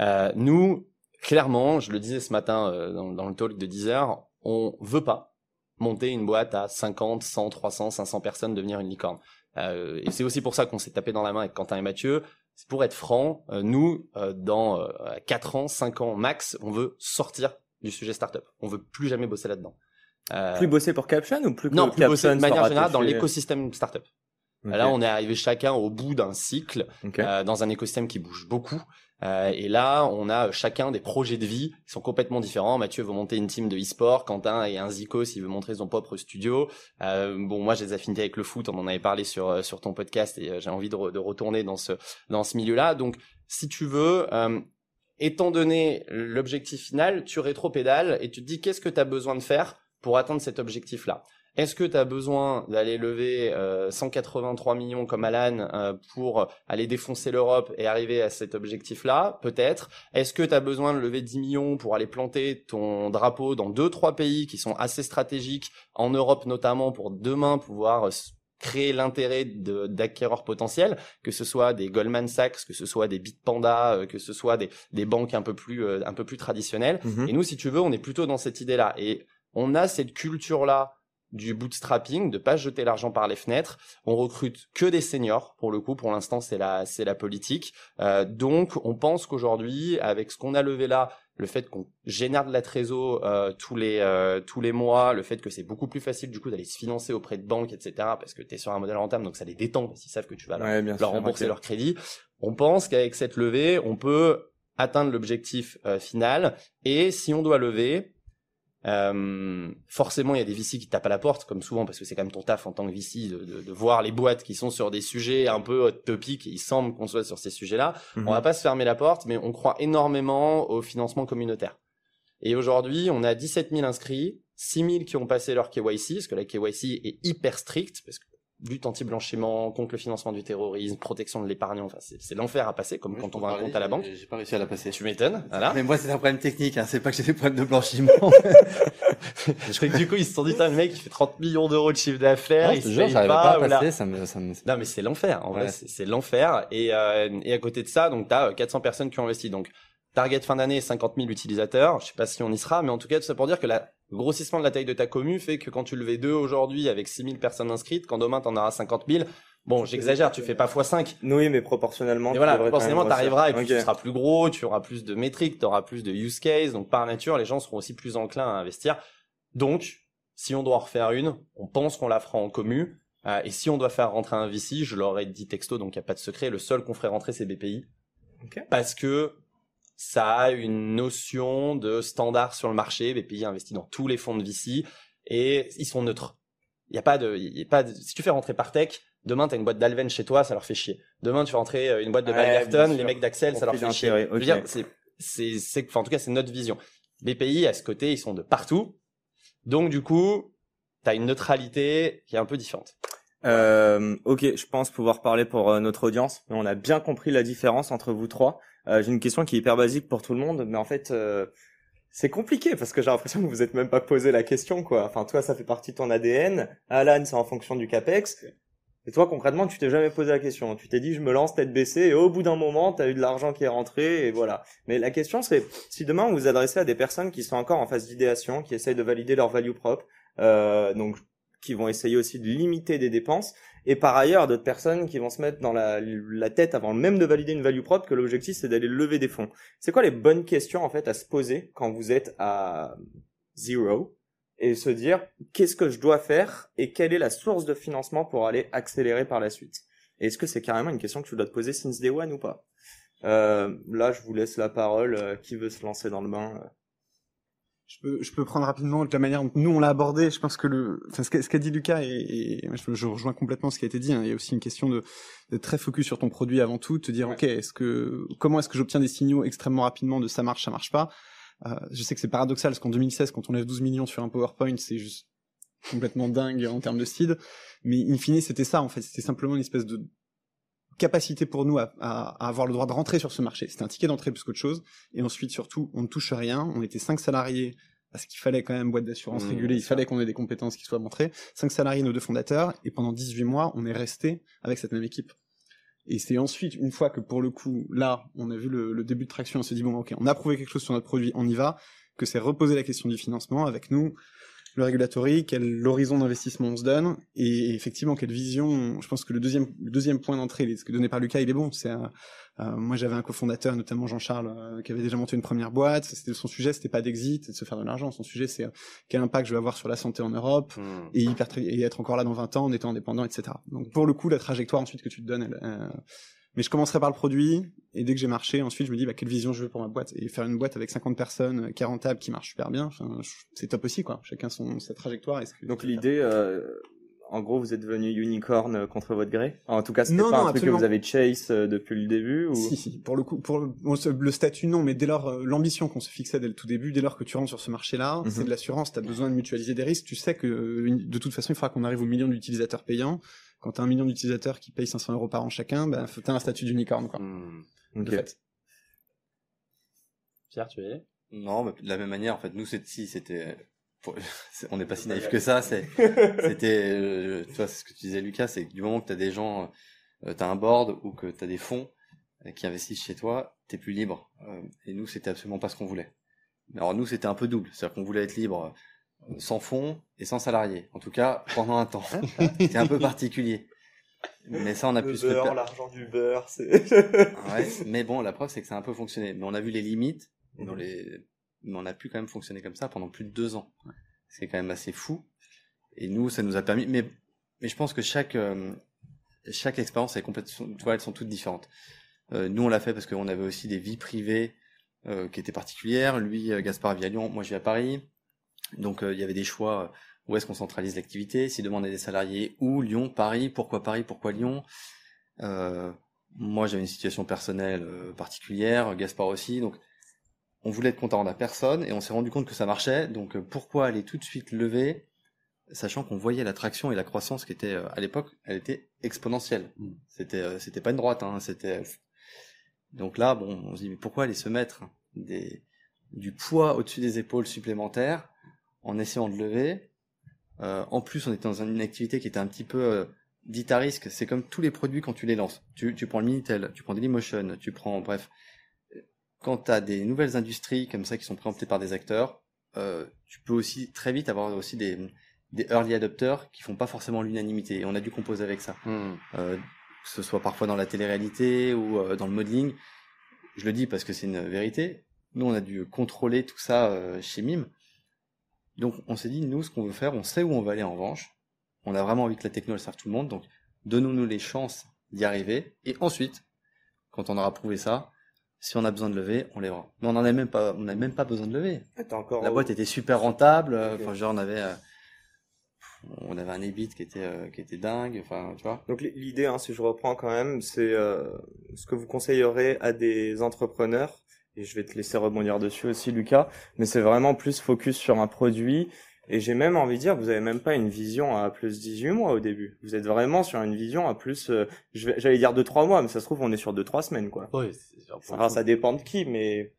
Euh, Nous, clairement, je le disais ce matin euh, dans, le talk de 10 heures, on veut pas monter une boîte à 50, 100, 300, 500 personnes, devenir une licorne. Et c'est aussi pour ça qu'on s'est tapé dans la main avec Quentin et Mathieu. Pour être franc, euh, nous, euh, dans euh, 4 ans, 5 ans max, on veut sortir du sujet startup. On veut plus jamais bosser là-dedans. Euh, Plus bosser pour Caption ou plus que non, plus bosser de manière générale dans l'écosystème startup. Là, on est arrivé chacun au bout d'un cycle euh, dans un écosystème qui bouge beaucoup. Euh, et là, on a chacun des projets de vie qui sont complètement différents. Mathieu veut monter une team de e-sport, Quentin et un Zico s'il veut montrer son propre studio. Euh, bon, moi, j'ai des affinités avec le foot, on en avait parlé sur euh, sur ton podcast et euh, j'ai envie de, re- de retourner dans ce dans ce milieu-là. Donc, si tu veux, euh, étant donné l'objectif final, tu rétro-pédales et tu te dis qu'est-ce que tu as besoin de faire pour atteindre cet objectif-là? Est-ce que tu as besoin d'aller lever 183 euh, millions comme Alan euh, pour aller défoncer l'Europe et arriver à cet objectif-là? Peut-être. Est-ce que tu as besoin de lever 10 millions pour aller planter ton drapeau dans deux trois pays qui sont assez stratégiques en Europe notamment pour demain pouvoir euh, créer l'intérêt d'acquéreurs potentiels, que ce soit des Goldman Sachs, que ce soit des Bitpanda, que ce soit des, des banques un peu plus un peu plus traditionnelles. Mm-hmm. Et nous, si tu veux, on est plutôt dans cette idée-là. Et on a cette culture-là du bootstrapping, de pas jeter l'argent par les fenêtres. On recrute que des seniors pour le coup. Pour l'instant, c'est la c'est la politique. Euh, donc, on pense qu'aujourd'hui, avec ce qu'on a levé là, le fait qu'on génère de la trésor euh, tous les euh, tous les mois, le fait que c'est beaucoup plus facile du coup d'aller se financer auprès de banques, etc. Parce que tu es sur un modèle rentable, donc ça les détend parce qu'ils savent que tu vas leur, rembourser leur crédit. On pense qu'avec cette levée, on peut atteindre l'objectif final. Et si on doit lever, euh, forcément, il y a des VC qui tapent à la porte, comme souvent, parce que c'est quand même ton taf en tant que VC de, de, de, voir les boîtes qui sont sur des sujets un peu topiques et il semble qu'on soit sur ces sujets-là. Mhm. On va pas se fermer la porte, mais on croit énormément au financement communautaire. Et aujourd'hui, on a 17 000 inscrits, 6 000 qui ont passé leur KYC, parce que la KYC est hyper stricte, parce que lutte anti-blanchiment, contre le financement du terrorisme, protection de l'épargnant. Enfin, c'est l'enfer à passer, comme quand on va un compte à la banque. J'ai pas réussi à la passer. Tu m'étonnes, voilà. Mais moi, c'est un problème technique, hein. c'est pas que j'ai des problèmes de blanchiment. je crois que du coup, ils se sont dit, le mec, il fait 30 millions d'euros de chiffre d'affaires, il se paye pas, pas à passer, ça me, ça me... Non, mais c'est l'enfer, en vrai, c'est l'enfer. Et, euh, et à côté de ça, donc, t'as 400 personnes qui ont investi. Donc, target fin d'année, 50 000 utilisateurs. Je sais pas si on y sera, mais en tout cas, tout ça pour dire que la le grossissement de la taille de ta commu fait que quand tu levais deux aujourd'hui avec 6000 personnes inscrites, quand demain t'en auras 50 000, bon, j'exagère, tu fais pas x5. Oui, mais proportionnellement. Et voilà, proportionnellement, t'arriveras et puis tu seras plus gros, tu auras plus de métriques, tu auras plus de use case, donc par nature, les gens seront aussi plus enclins à investir. Donc, si on doit en refaire une, on pense qu'on la fera en commu. Euh, et si on doit faire rentrer un VC, je leur ai dit texto, donc il n'y a pas de secret, le seul qu'on ferait rentrer, c'est BPI. Parce que ça a une notion de standard sur le marché. BPI investit dans tous les fonds de VC et ils sont neutres. Il y a pas de, y a pas de, si tu fais rentrer Partech, demain tu as une boîte d'Alven chez toi, ça leur fait chier. Demain tu fais rentrer euh, une boîte de ouais, les mecs d'Axel, ça leur fait chier. c'est, c'est, c'est, enfin, en tout cas, c'est notre vision. BPI, à ce côté, ils sont de partout. Donc, du coup, tu as une neutralité qui est un peu différente. Euh, ok, je pense pouvoir parler pour euh, notre audience, mais on a bien compris la différence entre vous trois. Euh, j'ai une question qui est hyper basique pour tout le monde, mais en fait, euh, c'est compliqué parce que j'ai l'impression que vous êtes même pas posé la question, quoi. Enfin, toi, ça fait partie de ton ADN. Alan, c'est en fonction du capex. Et toi, concrètement, tu t'es jamais posé la question. Tu t'es dit, je me lance tête baissée, et au bout d'un moment, tu as eu de l'argent qui est rentré, et voilà. Mais la question, c'est, si demain vous vous adressez à des personnes qui sont encore en phase d'idéation, qui essayent de valider leur value propre, euh, donc qui vont essayer aussi de limiter des dépenses, et par ailleurs d'autres personnes qui vont se mettre dans la, tête avant même de valider une value propre que l'objectif c'est d'aller lever des fonds. C'est quoi les bonnes questions en fait à se poser quand vous êtes à zero et se dire qu'est-ce que je dois faire et quelle est la source de financement pour aller accélérer par la suite? Est-ce que c'est carrément une question que tu dois te poser since day one ou pas? Euh, Là, je vous laisse la parole. Euh, qui veut se lancer dans le bain? Je peux, je peux prendre rapidement de la manière dont nous on l'a abordé. Je pense que le, enfin, ce qu'a dit Lucas et, et je, je, rejoins complètement ce qui a été dit. Hein. Il y a aussi une question de, de très focus sur ton produit avant tout, te dire ok, est-ce que comment est-ce que j'obtiens des signaux extrêmement rapidement de ça marche, ça marche pas? Euh, je sais que c'est paradoxal parce qu'en 2016, quand on lève 12 millions sur un PowerPoint, c'est juste complètement dingue en termes de seed. Mais in fine, c'était ça en fait. C'était simplement une espèce de capacité pour nous à, à, à, avoir le droit de rentrer sur ce marché. C'était un ticket d'entrée plus qu'autre chose. Et ensuite, surtout, on ne touche rien. On était cinq salariés parce qu'il fallait quand même boîte d'assurance mmh, régulée, il fallait qu'on ait des compétences qui soient montrées. Cinq salariés, nos deux fondateurs, et pendant 18 mois, on est resté avec cette même équipe. Et c'est ensuite, une fois que pour le coup, là, on a vu le, le début de traction, on s'est dit, bon, ok, on a prouvé quelque chose sur notre produit, on y va, que c'est reposer la question du financement avec nous, le regulatory, quel horizon d'investissement on se donne, et effectivement quelle vision. Je pense que le deuxième, le deuxième point d'entrée, ce que donné par Lucas, il est bon. C'est euh, moi j'avais un cofondateur, notamment Jean-Charles, euh, qui avait déjà monté une première boîte. C'était son sujet, c'était pas d'exit, de se faire de l'argent. Son sujet, c'est euh, quel impact je vais avoir sur la santé en Europe hmm. et, hyper, et être encore là dans 20 ans en étant indépendant, etc. Donc pour le coup, la trajectoire ensuite que tu te donnes, elle, mais je commencerai par le produit, et dès que j'ai marché, ensuite je me dis bah, quelle vision je veux pour ma boîte. Et faire une boîte avec 50 personnes, euh, qui est rentable, qui marche super bien, c'est top aussi, quoi. Chacun son, sa trajectoire. Donc l'idée, euh, en gros, vous êtes devenu unicorn euh, contre votre gré? En tout cas, Non, pas non, un truc absolument. que vous avez chase euh, depuis le début ou... Si, si, pour le coup, pour le, bon, ce- le statut, non, mais dès lors, euh, l'ambition qu'on se fixait dès le tout début, dès lors que tu rentres sur ce marché-là, Mhm. c'est de l'assurance, tu as besoin de mutualiser des risques, tu sais que de toute façon, il faudra qu'on arrive au million d'utilisateurs payants. Quand tu as un million d'utilisateurs qui payent 500 euros par an chacun, bah, faut t'as un statut d'unicorn, quoi. Hmm. Ok. De fait. Pierre, tu es Non, mais de la même manière, en fait, nous, si c'était, on n'est pas si naïf que ça. C'était, euh, tu vois, c'est ce que tu disais, Lucas, c'est que du moment que t'as des gens, euh, t'as un board ou que t'as des fonds euh, qui investissent chez toi, t'es plus libre. Euh, et nous, c'était absolument pas ce qu'on voulait. Mais Alors nous, c'était un peu double, c'est-à-dire qu'on voulait être libre sans fonds et sans salariés. En tout cas, pendant un temps. C'était un peu particulier. Mais ça, on a Le pu se beurre, l'argent du beurre, c'est... Ouais, mais bon, la preuve, c'est que ça a un peu fonctionné. Mais on a vu les limites, dans Mhm. les... mais on a pu quand même fonctionner comme ça pendant plus de deux ans. C'est quand même assez fou. Et nous, ça nous a permis. Mais, mais je pense que chaque, euh, chaque expérience est complètement. Tu vois, elles sont toutes différentes. Euh, nous, on l'a fait parce qu'on avait aussi des vies privées euh, qui étaient particulières. Lui, euh, Gaspard vit à Lyon, moi, je vis à Paris. Donc, euh, il y avait des choix. euh, Où est-ce qu'on centralise l'activité Si demander des salariés, où Lyon, Paris Pourquoi Paris Pourquoi Lyon euh, moi, j'avais une situation personnelle particulière, Gaspard aussi, donc on voulait être content à personne et on s'est rendu compte que ça marchait. Donc pourquoi aller tout de suite lever, sachant qu'on voyait l'attraction et la croissance qui était à l'époque, elle était exponentielle. Mm. C'était c'était pas une droite, hein, c'était. Donc là, bon, on se dit mais pourquoi aller se mettre des du poids au-dessus des épaules supplémentaires en essayant de lever. Euh, en plus, on était dans une activité qui était un petit peu euh, dite à risque. C'est comme tous les produits quand tu les lances. Tu, tu prends le Minitel, tu prends Dailymotion, tu prends, bref. Quand tu as des nouvelles industries comme ça qui sont préemptées par des acteurs, euh, tu peux aussi très vite avoir aussi des, des early adopters qui font pas forcément l'unanimité. Et on a dû composer avec ça. Hmm. Euh, que ce soit parfois dans la télé-réalité ou dans le modeling. Je le dis parce que c'est une vérité. Nous, on a dû contrôler tout ça chez Mime. Donc, on s'est dit, nous, ce qu'on veut faire, on sait où on va aller en revanche. On a vraiment envie que la techno, elle serve tout le monde. Donc, donnons-nous les chances d'y arriver. Et ensuite, quand on aura prouvé ça, si on a besoin de lever, on lèvera. Mais on en a même pas, on n'a même pas besoin de lever. Encore... La boîte était super rentable. Enfin, genre, on avait, euh, on avait un EBIT qui était, euh, qui était dingue. Enfin, tu vois. Donc l'idée, hein, si je reprends quand même, c'est euh, ce que vous conseillerez à des entrepreneurs, et je vais te laisser rebondir dessus aussi Lucas, mais c'est vraiment plus focus sur un produit, et j'ai même envie de dire, vous avez même pas une vision à plus 18 mois au début, vous êtes vraiment sur une vision à plus, euh, j'allais dire 2-3 mois, mais ça se trouve on est sur 2-3 semaines quoi. Ouais, c'est sûr, pour Ça, ça dépend de qui, mais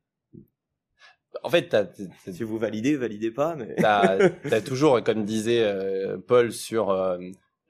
En fait, t'as, t'as- t'as- si vous validez, validez pas, mais... t'as, t'as toujours, comme disait euh, Paul sur euh,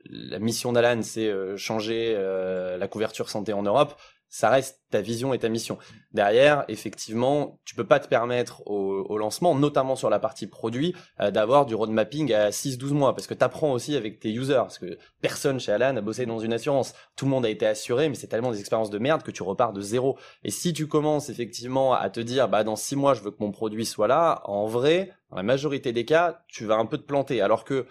la mission d'Alan, c'est euh, changer euh, la couverture santé en Europe. Ça reste ta vision et ta mission. Derrière, effectivement, tu peux pas te permettre au, au lancement, notamment sur la partie produit, euh, d'avoir du road mapping à 6-12 mois, parce que tu apprends aussi avec tes users, parce que personne chez Alan a bossé dans une assurance. Tout le monde a été assuré, mais c'est tellement des expériences de merde que tu repars de zéro. Et si tu commences effectivement à te dire, bah dans six mois, je veux que mon produit soit là, en vrai, dans la majorité des cas, tu vas un peu te planter. Alors que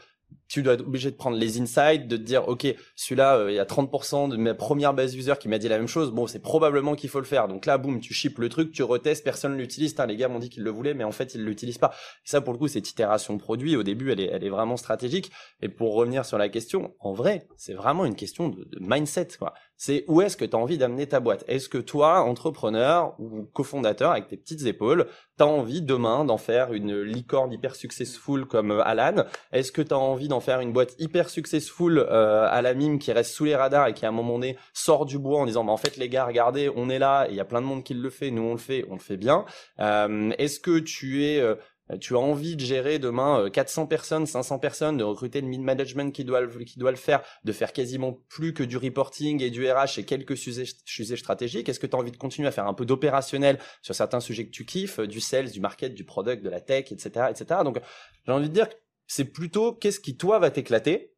tu dois être obligé de prendre les insights, de te dire, ok, celui-là, euh, il y a 30% de ma première base user qui m'a dit la même chose. Bon, c'est probablement qu'il faut le faire. Donc là, boum, tu ships le truc, tu retestes, personne l'utilise. Putain, Les gars m'ont dit qu'ils le voulaient, mais en fait, ils l'utilisent pas. Et ça, pour le coup, cette itération produit, au début, elle est, elle est vraiment stratégique. Et pour revenir sur la question, en vrai, c'est vraiment une question de, de mindset, quoi. C'est où est-ce que tu as envie d'amener ta boîte? Est-ce que toi, entrepreneur ou cofondateur avec tes petites épaules, tu as envie demain d'en faire une licorne hyper successful comme euh, Alan? Est-ce que tu as envie d'en faire une boîte hyper successful euh, à la mime qui reste sous les radars et qui à un moment donné sort du bois en disant bah, en fait les gars regardez on est là il y a plein de monde qui le fait nous on le fait on le fait bien. Euh, est-ce que tu es euh, tu as envie de gérer demain euh, 400 personnes, 500 personnes, de recruter le mid-management qui doit, le, qui doit le faire, de faire quasiment plus que du reporting et du RH et quelques sujets, sujets stratégiques Est-ce que tu as envie de continuer à faire un peu d'opérationnel sur certains sujets que tu kiffes, euh, du sales, du market, du product, de la tech, etc. etc. Donc j'ai envie de dire que c'est plutôt qu'est-ce qui toi va t'éclater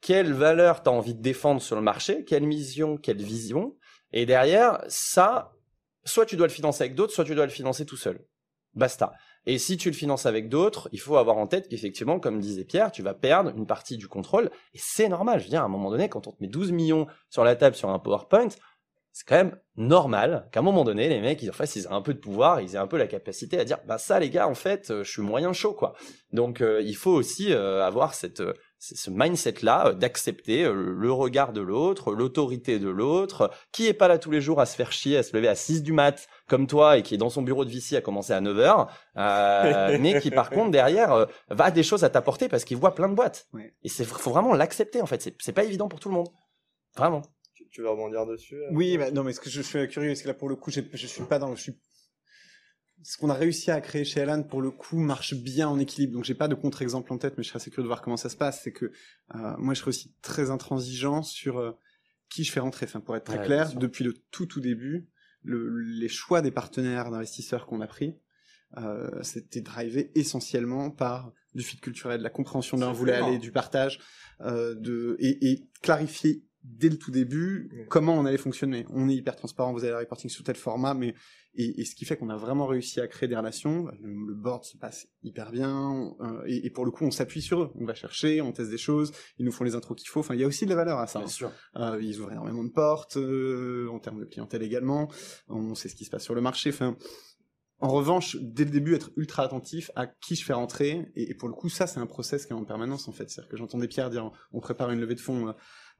quelle valeur tu as envie de défendre sur le marché, quelle mission, quelle vision? Et derrière, ça, soit tu dois le financer avec d'autres, soit tu dois le financer tout seul. Basta. Et si tu le finances avec d'autres, il faut avoir en tête qu'effectivement, comme disait Pierre, tu vas perdre une partie du contrôle. Et c'est normal. Je veux dire, à un moment donné, quand on te met 12 millions sur la table sur un PowerPoint, c'est quand même normal qu'à un moment donné, les mecs, ils, en fait, ils aient un peu de pouvoir, ils aient un peu la capacité à dire, bah ça, les gars, en fait, euh, je suis moyen chaud, quoi. Donc, euh, il faut aussi euh, avoir cette, ce mindset-là euh, d'accepter euh, le regard de l'autre, l'autorité de l'autre, qui est pas là tous les jours à se faire chier, à se lever à 6 du mat, comme toi, et qui est dans son bureau de VC à commencer à 9 heures, euh, mais qui par contre derrière euh, va des choses à t'apporter parce qu'il voit plein de boîtes. Ouais. Et c'est faut vraiment l'accepter en fait. C'est c'est pas évident pour tout le monde, vraiment. Tu, tu veux rebondir dessus euh? Oui, bah, non, mais ce que je suis curieux, parce que là, pour le coup, j'ai- je suis pas dans, je suis, ce qu'on a réussi à créer chez Alan, pour le coup, marche bien en équilibre. Donc, j'ai pas de contre-exemple en tête, mais je serais assez curieux de voir comment ça se passe. C'est que, euh, moi, je serais aussi très intransigeant sur euh, qui je fais rentrer. Enfin, pour être très Ouais, clair, depuis le tout, tout début, le, les choix des partenaires d'investisseurs qu'on a pris, euh, c'était drivé essentiellement par du fit culturel, de la compréhension on voulait aller, du partage, de et, et clarifier dès le tout début comment on allait fonctionner. On est hyper transparent, vous avez le reporting sous tel format, mais et, et ce qui fait qu'on a vraiment réussi à créer des relations. Le, le board se passe hyper bien, euh, et, et pour le coup, on s'appuie sur eux. On va chercher, on teste des choses, ils nous font les intros qu'il faut. Enfin, il y a aussi de la valeur à ça. hein. sûr. Euh, ils ouvrent énormément de portes euh, en termes de clientèle également. On sait ce qui se passe sur le marché. Enfin, en revanche, dès le début, être ultra attentif à qui je fais rentrer. Et, et pour le coup, ça, c'est un process qui est en permanence en fait. C'est-à-dire que j'entendais Pierre dire, on prépare une levée de fonds euh,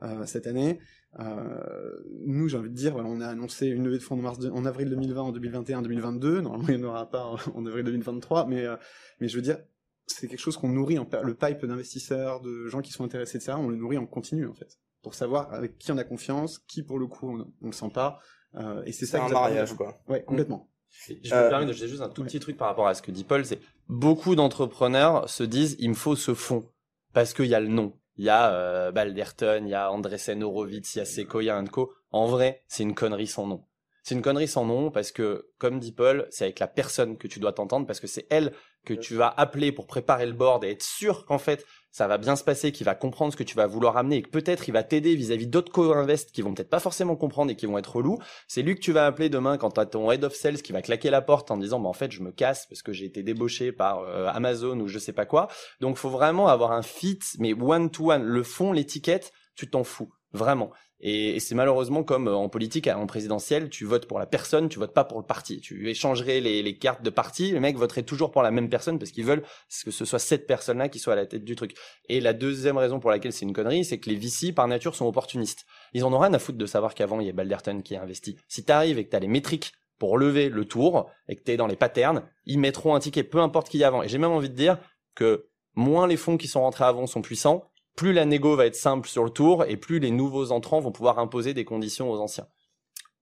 euh, cette année. Euh, nous, j'ai envie de dire, voilà, on a annoncé une levée de fonds en, mars de- en avril 2020, en 2021, en 2022. Normalement, il n'y en aura pas en, avril 2023, mais euh, mais je veux dire, c'est quelque chose qu'on nourrit en le pipe d'investisseurs, de gens qui sont intéressés, etc. On le nourrit en continu en fait, pour savoir avec qui on a confiance, qui pour le coup on, on le sent pas. Euh, et c'est ça un mariage, quoi. Ouais, complètement. Je Euh, me permets de juste un tout petit truc par rapport à ce que dit Paul, c'est beaucoup d'entrepreneurs se disent il me faut ce fonds parce qu'il y a le nom. Il y a euh, Balderton, il y a Andresen Horowitz, il y a Sequoia Co. En vrai, c'est une connerie sans nom. C'est une connerie sans nom parce que, comme dit Paul, c'est avec la personne que tu dois t'entendre parce que c'est elle que tu vas appeler pour préparer le board et être sûr qu'en fait ça va bien se passer, qu'il va comprendre ce que tu vas vouloir amener et que peut-être il va t'aider vis-à-vis d'autres co-invest qui vont peut-être pas forcément comprendre et qui vont être relous. C'est lui que tu vas appeler demain quand t'as ton head of sales qui va claquer la porte en disant bah en fait je me casse parce que j'ai été débauché par euh, Amazon ou je sais pas quoi. Donc faut vraiment avoir un fit mais one to one. Le fond, l'étiquette, tu t'en fous vraiment. Et, c'est malheureusement comme euh, en politique, en présidentielle, tu votes pour la personne, tu votes pas pour le parti. Tu échangerais les, les cartes de parti, les mecs voteraient toujours pour la même personne parce qu'ils veulent que ce soit cette personne-là qui soit à la tête du truc. Et la deuxième raison pour laquelle c'est une connerie, c'est que les VC, par nature, sont opportunistes. Ils en ont rien à foutre de savoir qu'avant, il y a Balderton qui a investi. Si t'arrives et que t'as les métriques pour lever le tour et que t'es dans les patterns, ils mettront un ticket, peu importe qui y a avant. Et j'ai même envie de dire que moins les fonds qui sont rentrés avant sont puissants, plus la négo va être simple sur le tour et plus les nouveaux entrants vont pouvoir imposer des conditions aux anciens.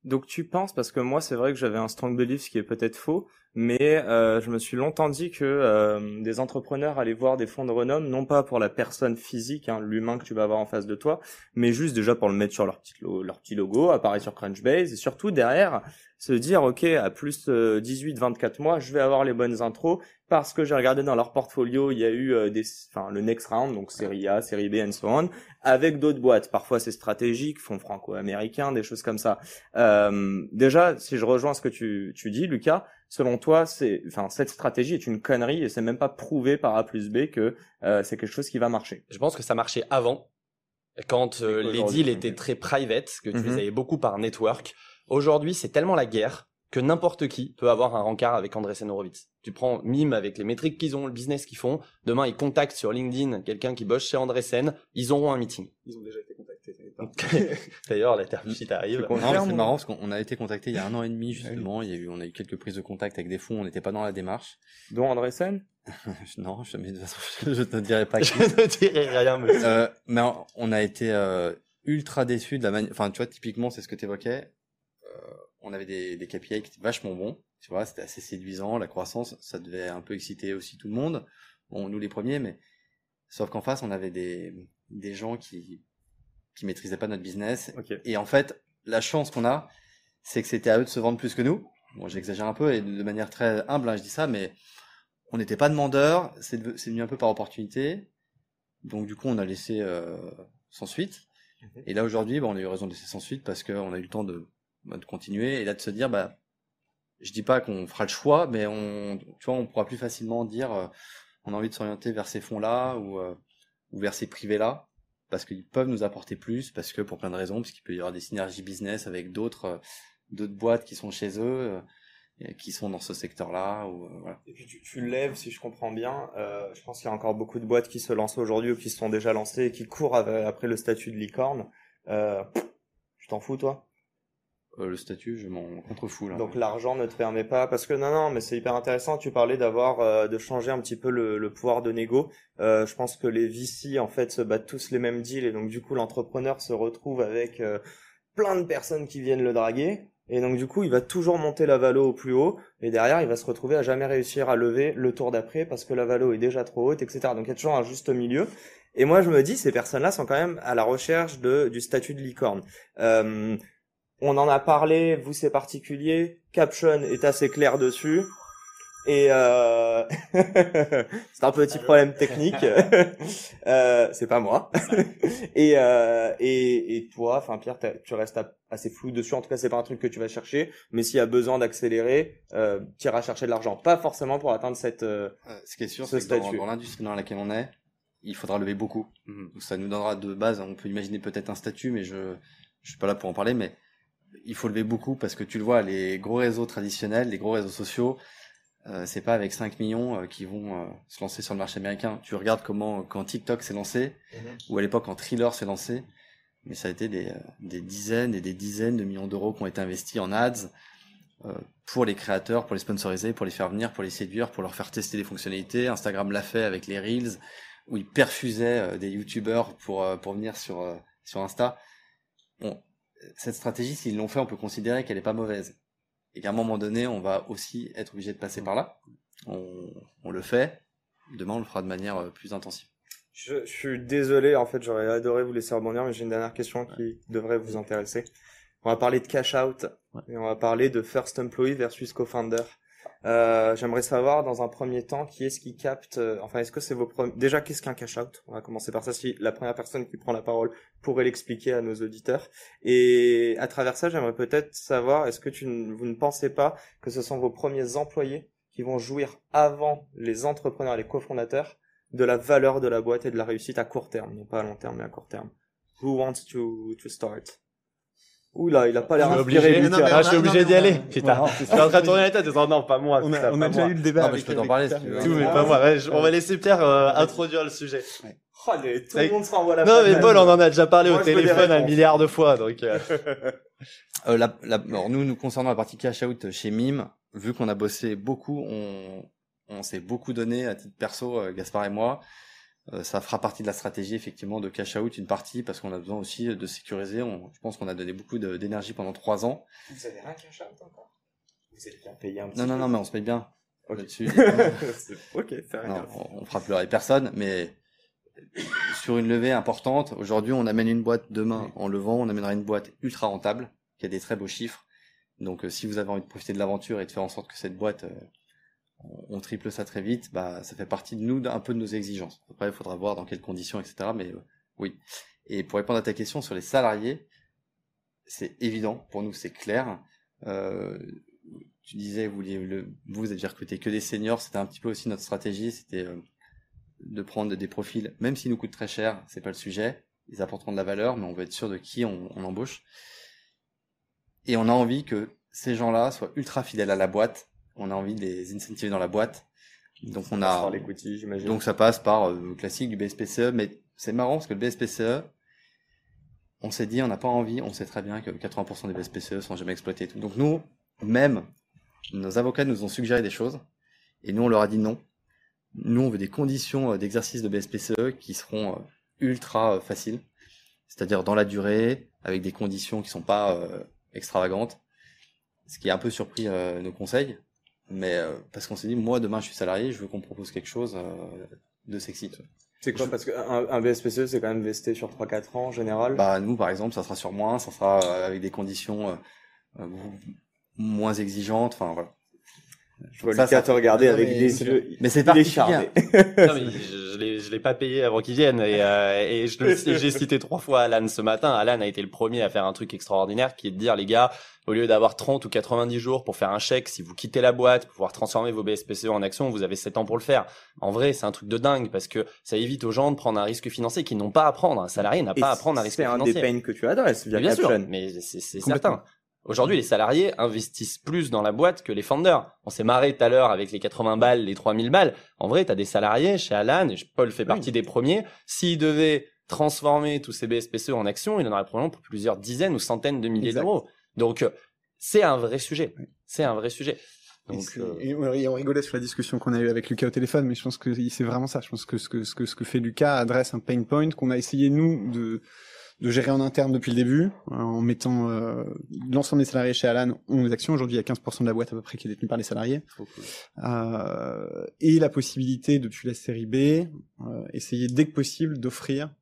Donc tu penses, parce que moi c'est vrai que j'avais un strong belief, ce qui est peut-être faux, mais euh, je me suis longtemps dit que euh, des entrepreneurs allaient voir des fonds de renom, non pas pour la personne physique, hein, l'humain que tu vas avoir en face de toi, mais juste déjà pour le mettre sur leur petit, lo- leur petit logo, apparaître sur Crunchbase, et surtout derrière, se dire, ok, à plus 18-24 mois, je vais avoir les bonnes intros, parce que j'ai regardé dans leur portfolio, il y a eu euh, des, enfin, le next round, donc série A, série B, and so on, avec d'autres boîtes. Parfois c'est stratégique, fonds franco-américains, des choses comme ça. Euh, déjà, si je rejoins ce que tu, tu dis, Lucas, selon toi, c'est, enfin, cette stratégie est une connerie et c'est même pas prouvé par A plus B que euh, c'est quelque chose qui va marcher. Je pense que ça marchait avant, quand euh, les deals étaient très private, que tu Mhm. les avais beaucoup par network. Aujourd'hui, c'est tellement la guerre que n'importe qui peut avoir un rencard avec Andresen Horowitz. Tu prends Mime avec les métriques qu'ils ont, le business qu'ils font. Demain, ils contactent sur LinkedIn quelqu'un qui bosse chez Andresen. Ils auront un meeting. Ils ont déjà été contactés. D'ailleurs, la mais confirmes c'est marrant parce qu'on a été contacté il y a un an et demi justement. Il y a eu, on a eu quelques prises de contact avec des fonds. On n'était pas dans la démarche. Dont Andresen non, mais de toute façon, je te dirai pas. Je ne dirai rien, monsieur. Euh, mais on- a été euh, ultra déçus de la manière. Enfin, tu vois, typiquement, c'est ce que tu évoquais. on avait des, des KPI qui étaient vachement bons. Tu vois, c'était assez séduisant. La croissance, ça devait un peu exciter aussi tout le monde. Bon, nous les premiers, mais sauf qu'en face, on avait des, des gens qui qui maîtrisaient pas notre business. Et en fait, la chance qu'on a, c'est que c'était à eux de se vendre plus que nous. Bon, j'exagère un peu et de manière très humble, hein, je dis ça, mais on n'était pas demandeurs. C'est venu un peu par opportunité. Donc du coup, on a laissé euh, sans suite. Mhm. Et là aujourd'hui, bah, on a eu raison de laisser sans suite parce qu'on a eu le temps de, bah, de continuer et là de se dire, bah, je dis pas qu'on fera le choix, mais on, tu vois, on pourra plus facilement dire, euh, on a envie de s'orienter vers ces fonds-là ou, euh, ou vers ces privés-là parce qu'ils peuvent nous apporter plus, parce que pour plein de raisons, parce qu'il peut y avoir des synergies business avec d'autres, euh, boîtes qui sont chez eux. euh, qui sont dans ce secteur-là. Voilà. Et puis tu, tu lèves, si je comprends bien, euh, je pense qu'il y a encore beaucoup de boîtes qui se lancent aujourd'hui ou qui se sont déjà lancées et qui courent après le statut de licorne. Euh, tu t'en fous toi? Euh, le statut, je m'en contrefous là. Donc l'argent ne te permet pas parce que non non mais c'est hyper intéressant. Tu parlais d'avoir euh, de changer un petit peu le, le pouvoir de négo. Euh, je pense que les VC en fait se battent tous les mêmes deals et donc du coup l'entrepreneur se retrouve avec euh, plein de personnes qui viennent le draguer et donc du coup il va toujours monter la valo au plus haut et derrière il va se retrouver à jamais réussir à lever le tour d'après parce que la valo est déjà trop haute etc. Donc il y a toujours un juste milieu. Et moi je me dis ces personnes-là sont quand même à la recherche de du statut de licorne. Euh, on en a parlé, vous c'est particulier, Caption est assez clair dessus. Et euh... c'est un petit problème technique. euh, c'est pas moi. et, euh, et, et toi, enfin Pierre, tu restes assez flou dessus. En tout cas, c'est pas un truc que tu vas chercher. Mais s'il y a besoin d'accélérer, euh, tu iras chercher de l'argent. Pas forcément pour atteindre cette. Euh, ce qui est sûr, c'est que dans, dans l'industrie dans laquelle on est, il faudra lever beaucoup. Mhm. Ça nous donnera de base. On peut imaginer peut-être un statut, mais je je suis pas là pour en parler. Mais il faut lever beaucoup parce que tu le vois, les gros réseaux traditionnels, les gros réseaux sociaux, euh, c'est pas avec 5 millions euh, qui vont euh, se lancer sur le marché américain. Tu regardes comment quand TikTok s'est lancé, mhm. ou à l'époque quand Thriller s'est lancé, mais ça a été des, des dizaines et des dizaines de millions d'euros qui ont été investis en ads pour les créateurs, pour les sponsoriser, pour les faire venir, pour les séduire, pour leur faire tester des fonctionnalités. Instagram l'a fait avec les Reels, où ils perfusaient des YouTubers pour, pour venir sur, sur Insta. Bon, cette stratégie, s'ils l'ont fait, on peut considérer qu'elle n'est pas mauvaise. Et qu'à un moment donné, on va aussi être obligé de passer par là. On, on le fait. Demain, on le fera de manière euh, plus intensive. Je, je suis désolé, en fait, j'aurais adoré vous laisser rebondir, mais j'ai une dernière question qui devrait vous intéresser. On va parler de cash out et on va parler de first employee versus co-founder. Euh, J'aimerais savoir dans un premier temps qui est-ce qui capte. Euh, enfin, est-ce que c'est vos premiers... déjà qu'est-ce qu'un cash out? On va commencer par ça. Si la première personne qui prend la parole pourrait l'expliquer à nos auditeurs. Et à travers ça, j'aimerais peut-être savoir est-ce que tu vous ne pensez pas que ce sont vos premiers employés qui vont jouir avant les entrepreneurs, les cofondateurs de la valeur de la boîte et de la réussite à court terme, non pas à long terme mais à court terme. Who wants to to start? Oula, il a pas l'air inspiré. Obligé. ah, je suis obligé d'y aller. Putain, je suis en train de tourner la tête. Disant, non, pas moi. On a, on a déjà eu le débat. Non, mais je peux t'en parler si tu veux. Tout, mais pas moi. Ouais, on va laisser Pierre euh, introduire le sujet. Oh, les, tout le monde s'envoie la Non, mais Paul, on en a déjà parlé moi, au téléphone un milliard de fois, donc. Euh... euh, la, la, alors nous, nous concernant la partie cash out chez Mime, vu qu'on a bossé beaucoup, on, on s'est beaucoup donné à titre perso, euh, Gaspard et moi. Euh, ça fera partie de la stratégie effectivement de cash out une partie parce qu'on a besoin aussi de sécuriser. On, je pense qu'on a donné beaucoup d'énergie pendant trois ans. Vous avez rien cash out encore? Vous êtes bien payé un petit Non peu non non mais on se paye bien okay. là-dessus. ok, fair non, on, on fera pleurer personne, mais sur une levée importante, aujourd'hui on amène une boîte demain en levant, on amènera une boîte ultra rentable qui a des très beaux chiffres. Donc euh, si vous avez envie de profiter de l'aventure et de faire en sorte que cette boîte euh, on triple ça très vite, bah ça fait partie de nous un peu de nos exigences. Après, il faudra voir dans quelles conditions, etc. Mais euh, oui. Et pour répondre à ta question sur les salariés, c'est évident pour nous, c'est clair. Euh, tu disais, vous, le, vous aviez recruté que des seniors, c'était un petit peu aussi notre stratégie, c'était euh, de prendre des profils, même s'ils nous coûtent très cher, c'est pas le sujet. Ils apporteront de la valeur, mais on veut être sûr de qui on, on embauche. Et on a envie que ces gens-là soient ultra fidèles à la boîte on a envie de les incentiver dans la boîte. Donc on a donc ça passe par euh, le classique du BSPCE, mais c'est marrant parce que le BSPCE, on s'est dit on n'a pas envie, on sait très bien que 80% des BSPCE sont jamais exploités. tout. Donc nous, même nos avocats nous ont suggéré des choses et nous on leur a dit non. Nous on veut des conditions euh, d'exercice de BSPCE qui seront euh, ultra faciles, c'est-à-dire dans la durée, avec des conditions qui sont pas extravagantes. Ce qui a un peu surpris nos conseils, mais euh, parce qu'on s'est dit, moi demain je suis salarié, je veux qu'on propose quelque chose euh, de sexy. C'est quoi Parce qu'un un BSPCE c'est quand même vesté sur 3-4 ans en général? Bah nous par exemple ça sera sur moins, ça sera euh, avec des conditions moins exigeantes, enfin voilà. Je vois Lucas te regarder avec des yeux. Mais c'est pas charmé. non, mais je, l'ai, je l'ai pas payé avant qu'il vienne et, euh, et je j'ai cité trois fois Alan ce matin. Alan a été le premier à faire un truc extraordinaire qui est de dire les gars, au lieu d'avoir 30 ou 90 jours pour faire un chèque, si vous quittez la boîte, pour pouvoir transformer vos BSPCE en actions, vous avez 7 ans pour le faire. En vrai, c'est un truc de dingue parce que ça évite aux gens de prendre un risque financier qu'ils n'ont pas à prendre. Un salarié n'a pas à prendre un risque financier. C'est un des peines que tu adresses via bien sûr, mais c'est, c'est certain. Aujourd'hui, les salariés investissent plus dans la boîte que les founders. On s'est marré tout à l'heure avec les 80 balles, les 3000 balles. En vrai, tu as des salariés chez Alan, et Paul fait partie des premiers. S'ils devaient transformer tous ces BSPCE en actions, il en aurait probablement pour plusieurs dizaines ou centaines de milliers d'euros. Donc, euh, c'est un vrai sujet. C'est un vrai sujet. Donc, et, euh, on rigolait sur la discussion qu'on a eue avec Lucas au téléphone, mais je pense que c'est vraiment ça. Je pense que ce que ce que ce que fait Lucas adresse un pain point qu'on a essayé nous de de gérer en interne depuis le début, euh, en mettant euh, l'ensemble des salariés chez Alan ont des actions. Aujourd'hui, il y a 15% de la boîte à peu près qui est détenue par les salariés. Euh, et la possibilité, depuis la série B, euh, essayer dès que possible d'offrir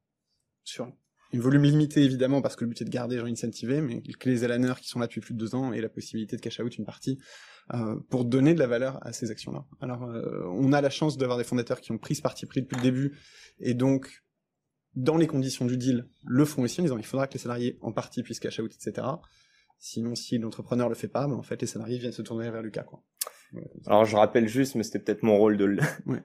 sur une volume limité évidemment parce que le but est de garder les gens incentivés, mais que les Alaners qui sont là depuis plus de deux ans aient la possibilité de cash out une partie euh, pour donner de la valeur à ces actions-là. Alors, euh, on a la chance d'avoir des fondateurs qui ont pris ce parti pris depuis le début et donc dans les conditions du deal, le font aussi en disant il faudra que les salariés en partie puissent cash out, etc. Sinon, si l'entrepreneur le fait pas, ben, en fait, les salariés viennent se tourner vers Lucas. Quoi. Alors, je rappelle juste, mais c'était peut-être mon rôle de le...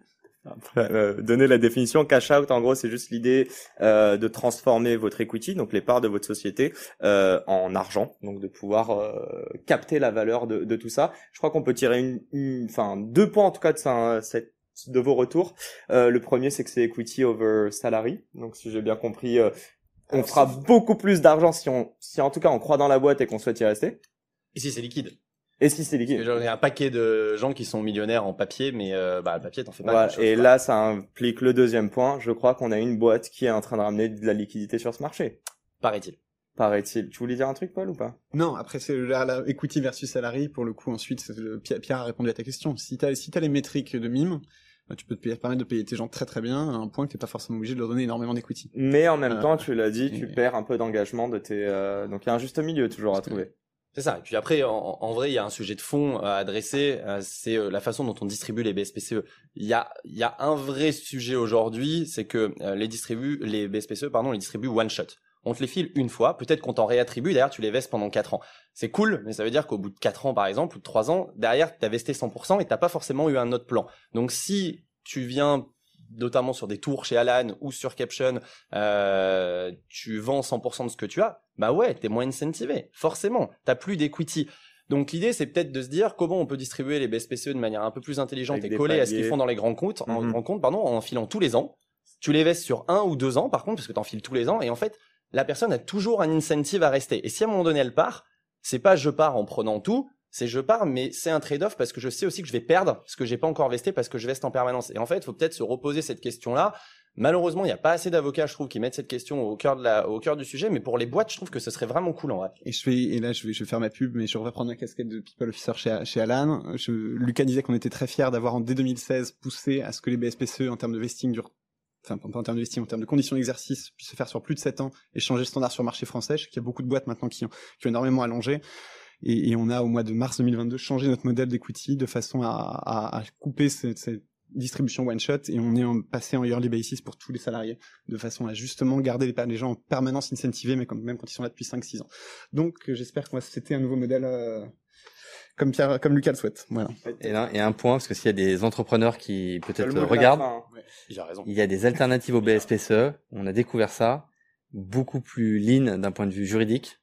Euh, donner la définition. Cash out, en gros, c'est juste l'idée euh, de transformer votre equity, donc les parts de votre société, euh, en argent, donc de pouvoir euh, capter la valeur de, de, tout ça. Je crois qu'on peut tirer une, enfin deux points en tout cas de ça, cette de vos retours. Euh, le premier, c'est que c'est equity over salary. Donc, si j'ai bien compris, euh, on fera beaucoup plus d'argent si on, si en tout cas on croit dans la boîte et qu'on souhaite y rester. Et si c'est liquide. Et si c'est liquide. J'en ai un paquet de gens qui sont millionnaires en papier, mais euh, bah, le papier, t'en fais pas. et là, ça implique le deuxième point. Je crois qu'on a une boîte qui est en train de ramener de la liquidité sur ce marché. Paraît-il. Paraît-il. Tu voulais dire un truc, Paul, ou pas? Non, après, c'est la, equity versus salary. Pour le coup, ensuite, Pierre a répondu à ta question. Si t'as si as les métriques de mime, tu peux te permettre de payer tes gens très très bien à un point que t'es pas forcément obligé de leur donner énormément d'equity. Mais en même euh, temps, tu l'as dit, tu perds un peu d'engagement de tes. Euh, donc il y a un juste milieu toujours à trouver. C'est ça. Et puis après, en, vrai, il y a un sujet de fond à adresser. Euh, c'est la façon dont on distribue les BSPCE. Il y a, il y a un vrai sujet aujourd'hui, c'est que les distribue, les BSPCE, pardon, les distribuent one shot. On te les file une fois, peut-être qu'on t'en réattribue, d'ailleurs tu les vestes pendant 4 ans. C'est cool, mais ça veut dire qu'au bout de 4 ans par exemple, ou de 3 ans, derrière tu as vesté 100% et t'as pas forcément eu un autre plan. Donc si tu viens notamment sur des tours chez Alan ou sur Caption, euh, tu vends 100% de ce que tu as, bah ouais, t'es moins incentivé, forcément, t'as plus d'equity. Donc l'idée, c'est peut-être de se dire comment on peut distribuer les BSPCE de manière un peu plus intelligente et collée à ce qu'ils font dans les grands comptes, en mhm. compte, pardon, en filant tous les ans. Tu les vestes sur un ou deux ans, par contre, parce que t'en files tous les ans, et en fait, la personne a toujours un incentive à rester. Et si à un moment donné elle part, c'est pas je pars en prenant tout, c'est je pars, mais c'est un trade-off parce que je sais aussi que je vais perdre ce que j'ai pas encore vesté parce que je veste en permanence. Et en fait, il faut peut-être se reposer cette question-là. Malheureusement, il n'y a pas assez d'avocats, je trouve, qui mettent cette question au cœur du sujet. Mais pour les boîtes, je trouve que ce serait vraiment cool en vrai. Et je fais, et là, je vais, faire ma pub, mais je vais reprendre ma casquette de people officer chez, chez Alan. Je, Lucas disait qu'on était très fiers d'avoir dès 2016 poussé à ce que les BSPCE en termes de vesting durent enfin en termes de en termes de conditions d'exercice, puissent se faire sur plus de 7 ans et changer le standard sur le marché français. Je sais qu'il y a beaucoup de boîtes maintenant qui ont, qui ont énormément allongé. Et, on a au mois de mars 2022 changé notre modèle d'equity de façon à, à, couper cette, distribution one shot et on est passé en yearly basis pour tous les salariés de façon à justement garder les, les gens en permanence incentivés mais quand, même quand ils sont là depuis 5-6 ans. Donc j'espère qu'on va c'était un nouveau modèle euh, comme Pierre, comme Lucas le souhaite. Voilà. Et, là, et un point parce que s'il y a des entrepreneurs qui peut-être regardent, hein. il y a des alternatives au BSPCE. On a découvert ça beaucoup plus lean d'un point de vue juridique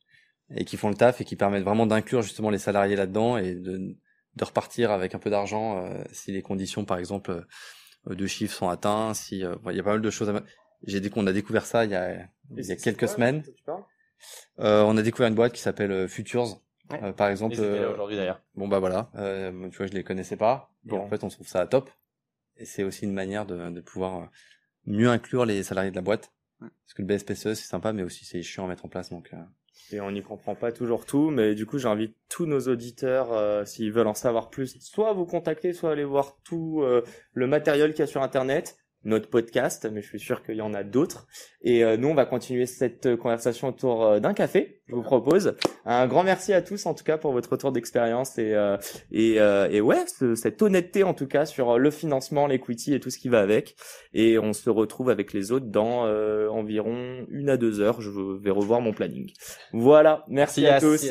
et qui font le taf et qui permettent vraiment d'inclure justement les salariés là-dedans et de, de repartir avec un peu d'argent euh, si les conditions par exemple euh, de chiffres sont atteints si euh, il y a pas mal de choses à... j'ai dit qu'on a découvert ça il y a il y a quelques semaines on a découvert une boîte qui s'appelle Futures par exemple aujourd'hui d'ailleurs. bon bah voilà. Tu vois je les connaissais pas. Bon. en fait on trouve ça top. Et c'est aussi une manière de, de pouvoir mieux inclure les salariés de la boîte. Parce que le BSPCE c'est sympa mais aussi c'est chiant à mettre en place donc et on n'y comprend pas toujours tout, mais du coup j'invite tous nos auditeurs, euh, s'ils veulent en savoir plus, soit vous contacter, soit aller voir tout euh, le matériel qu'il y a sur Internet notre podcast, mais je suis sûr qu'il y en a d'autres. Et euh, nous, on va continuer cette conversation autour euh, d'un café, je vous propose. Un grand merci à tous, en tout cas, pour votre retour d'expérience et, euh, et, et ouais, cette honnêteté, en tout cas, sur le financement, l'equity et tout ce qui va avec. Et on se retrouve avec les autres dans environ une à deux heures. Je vais revoir mon planning. Voilà, merci, à tous.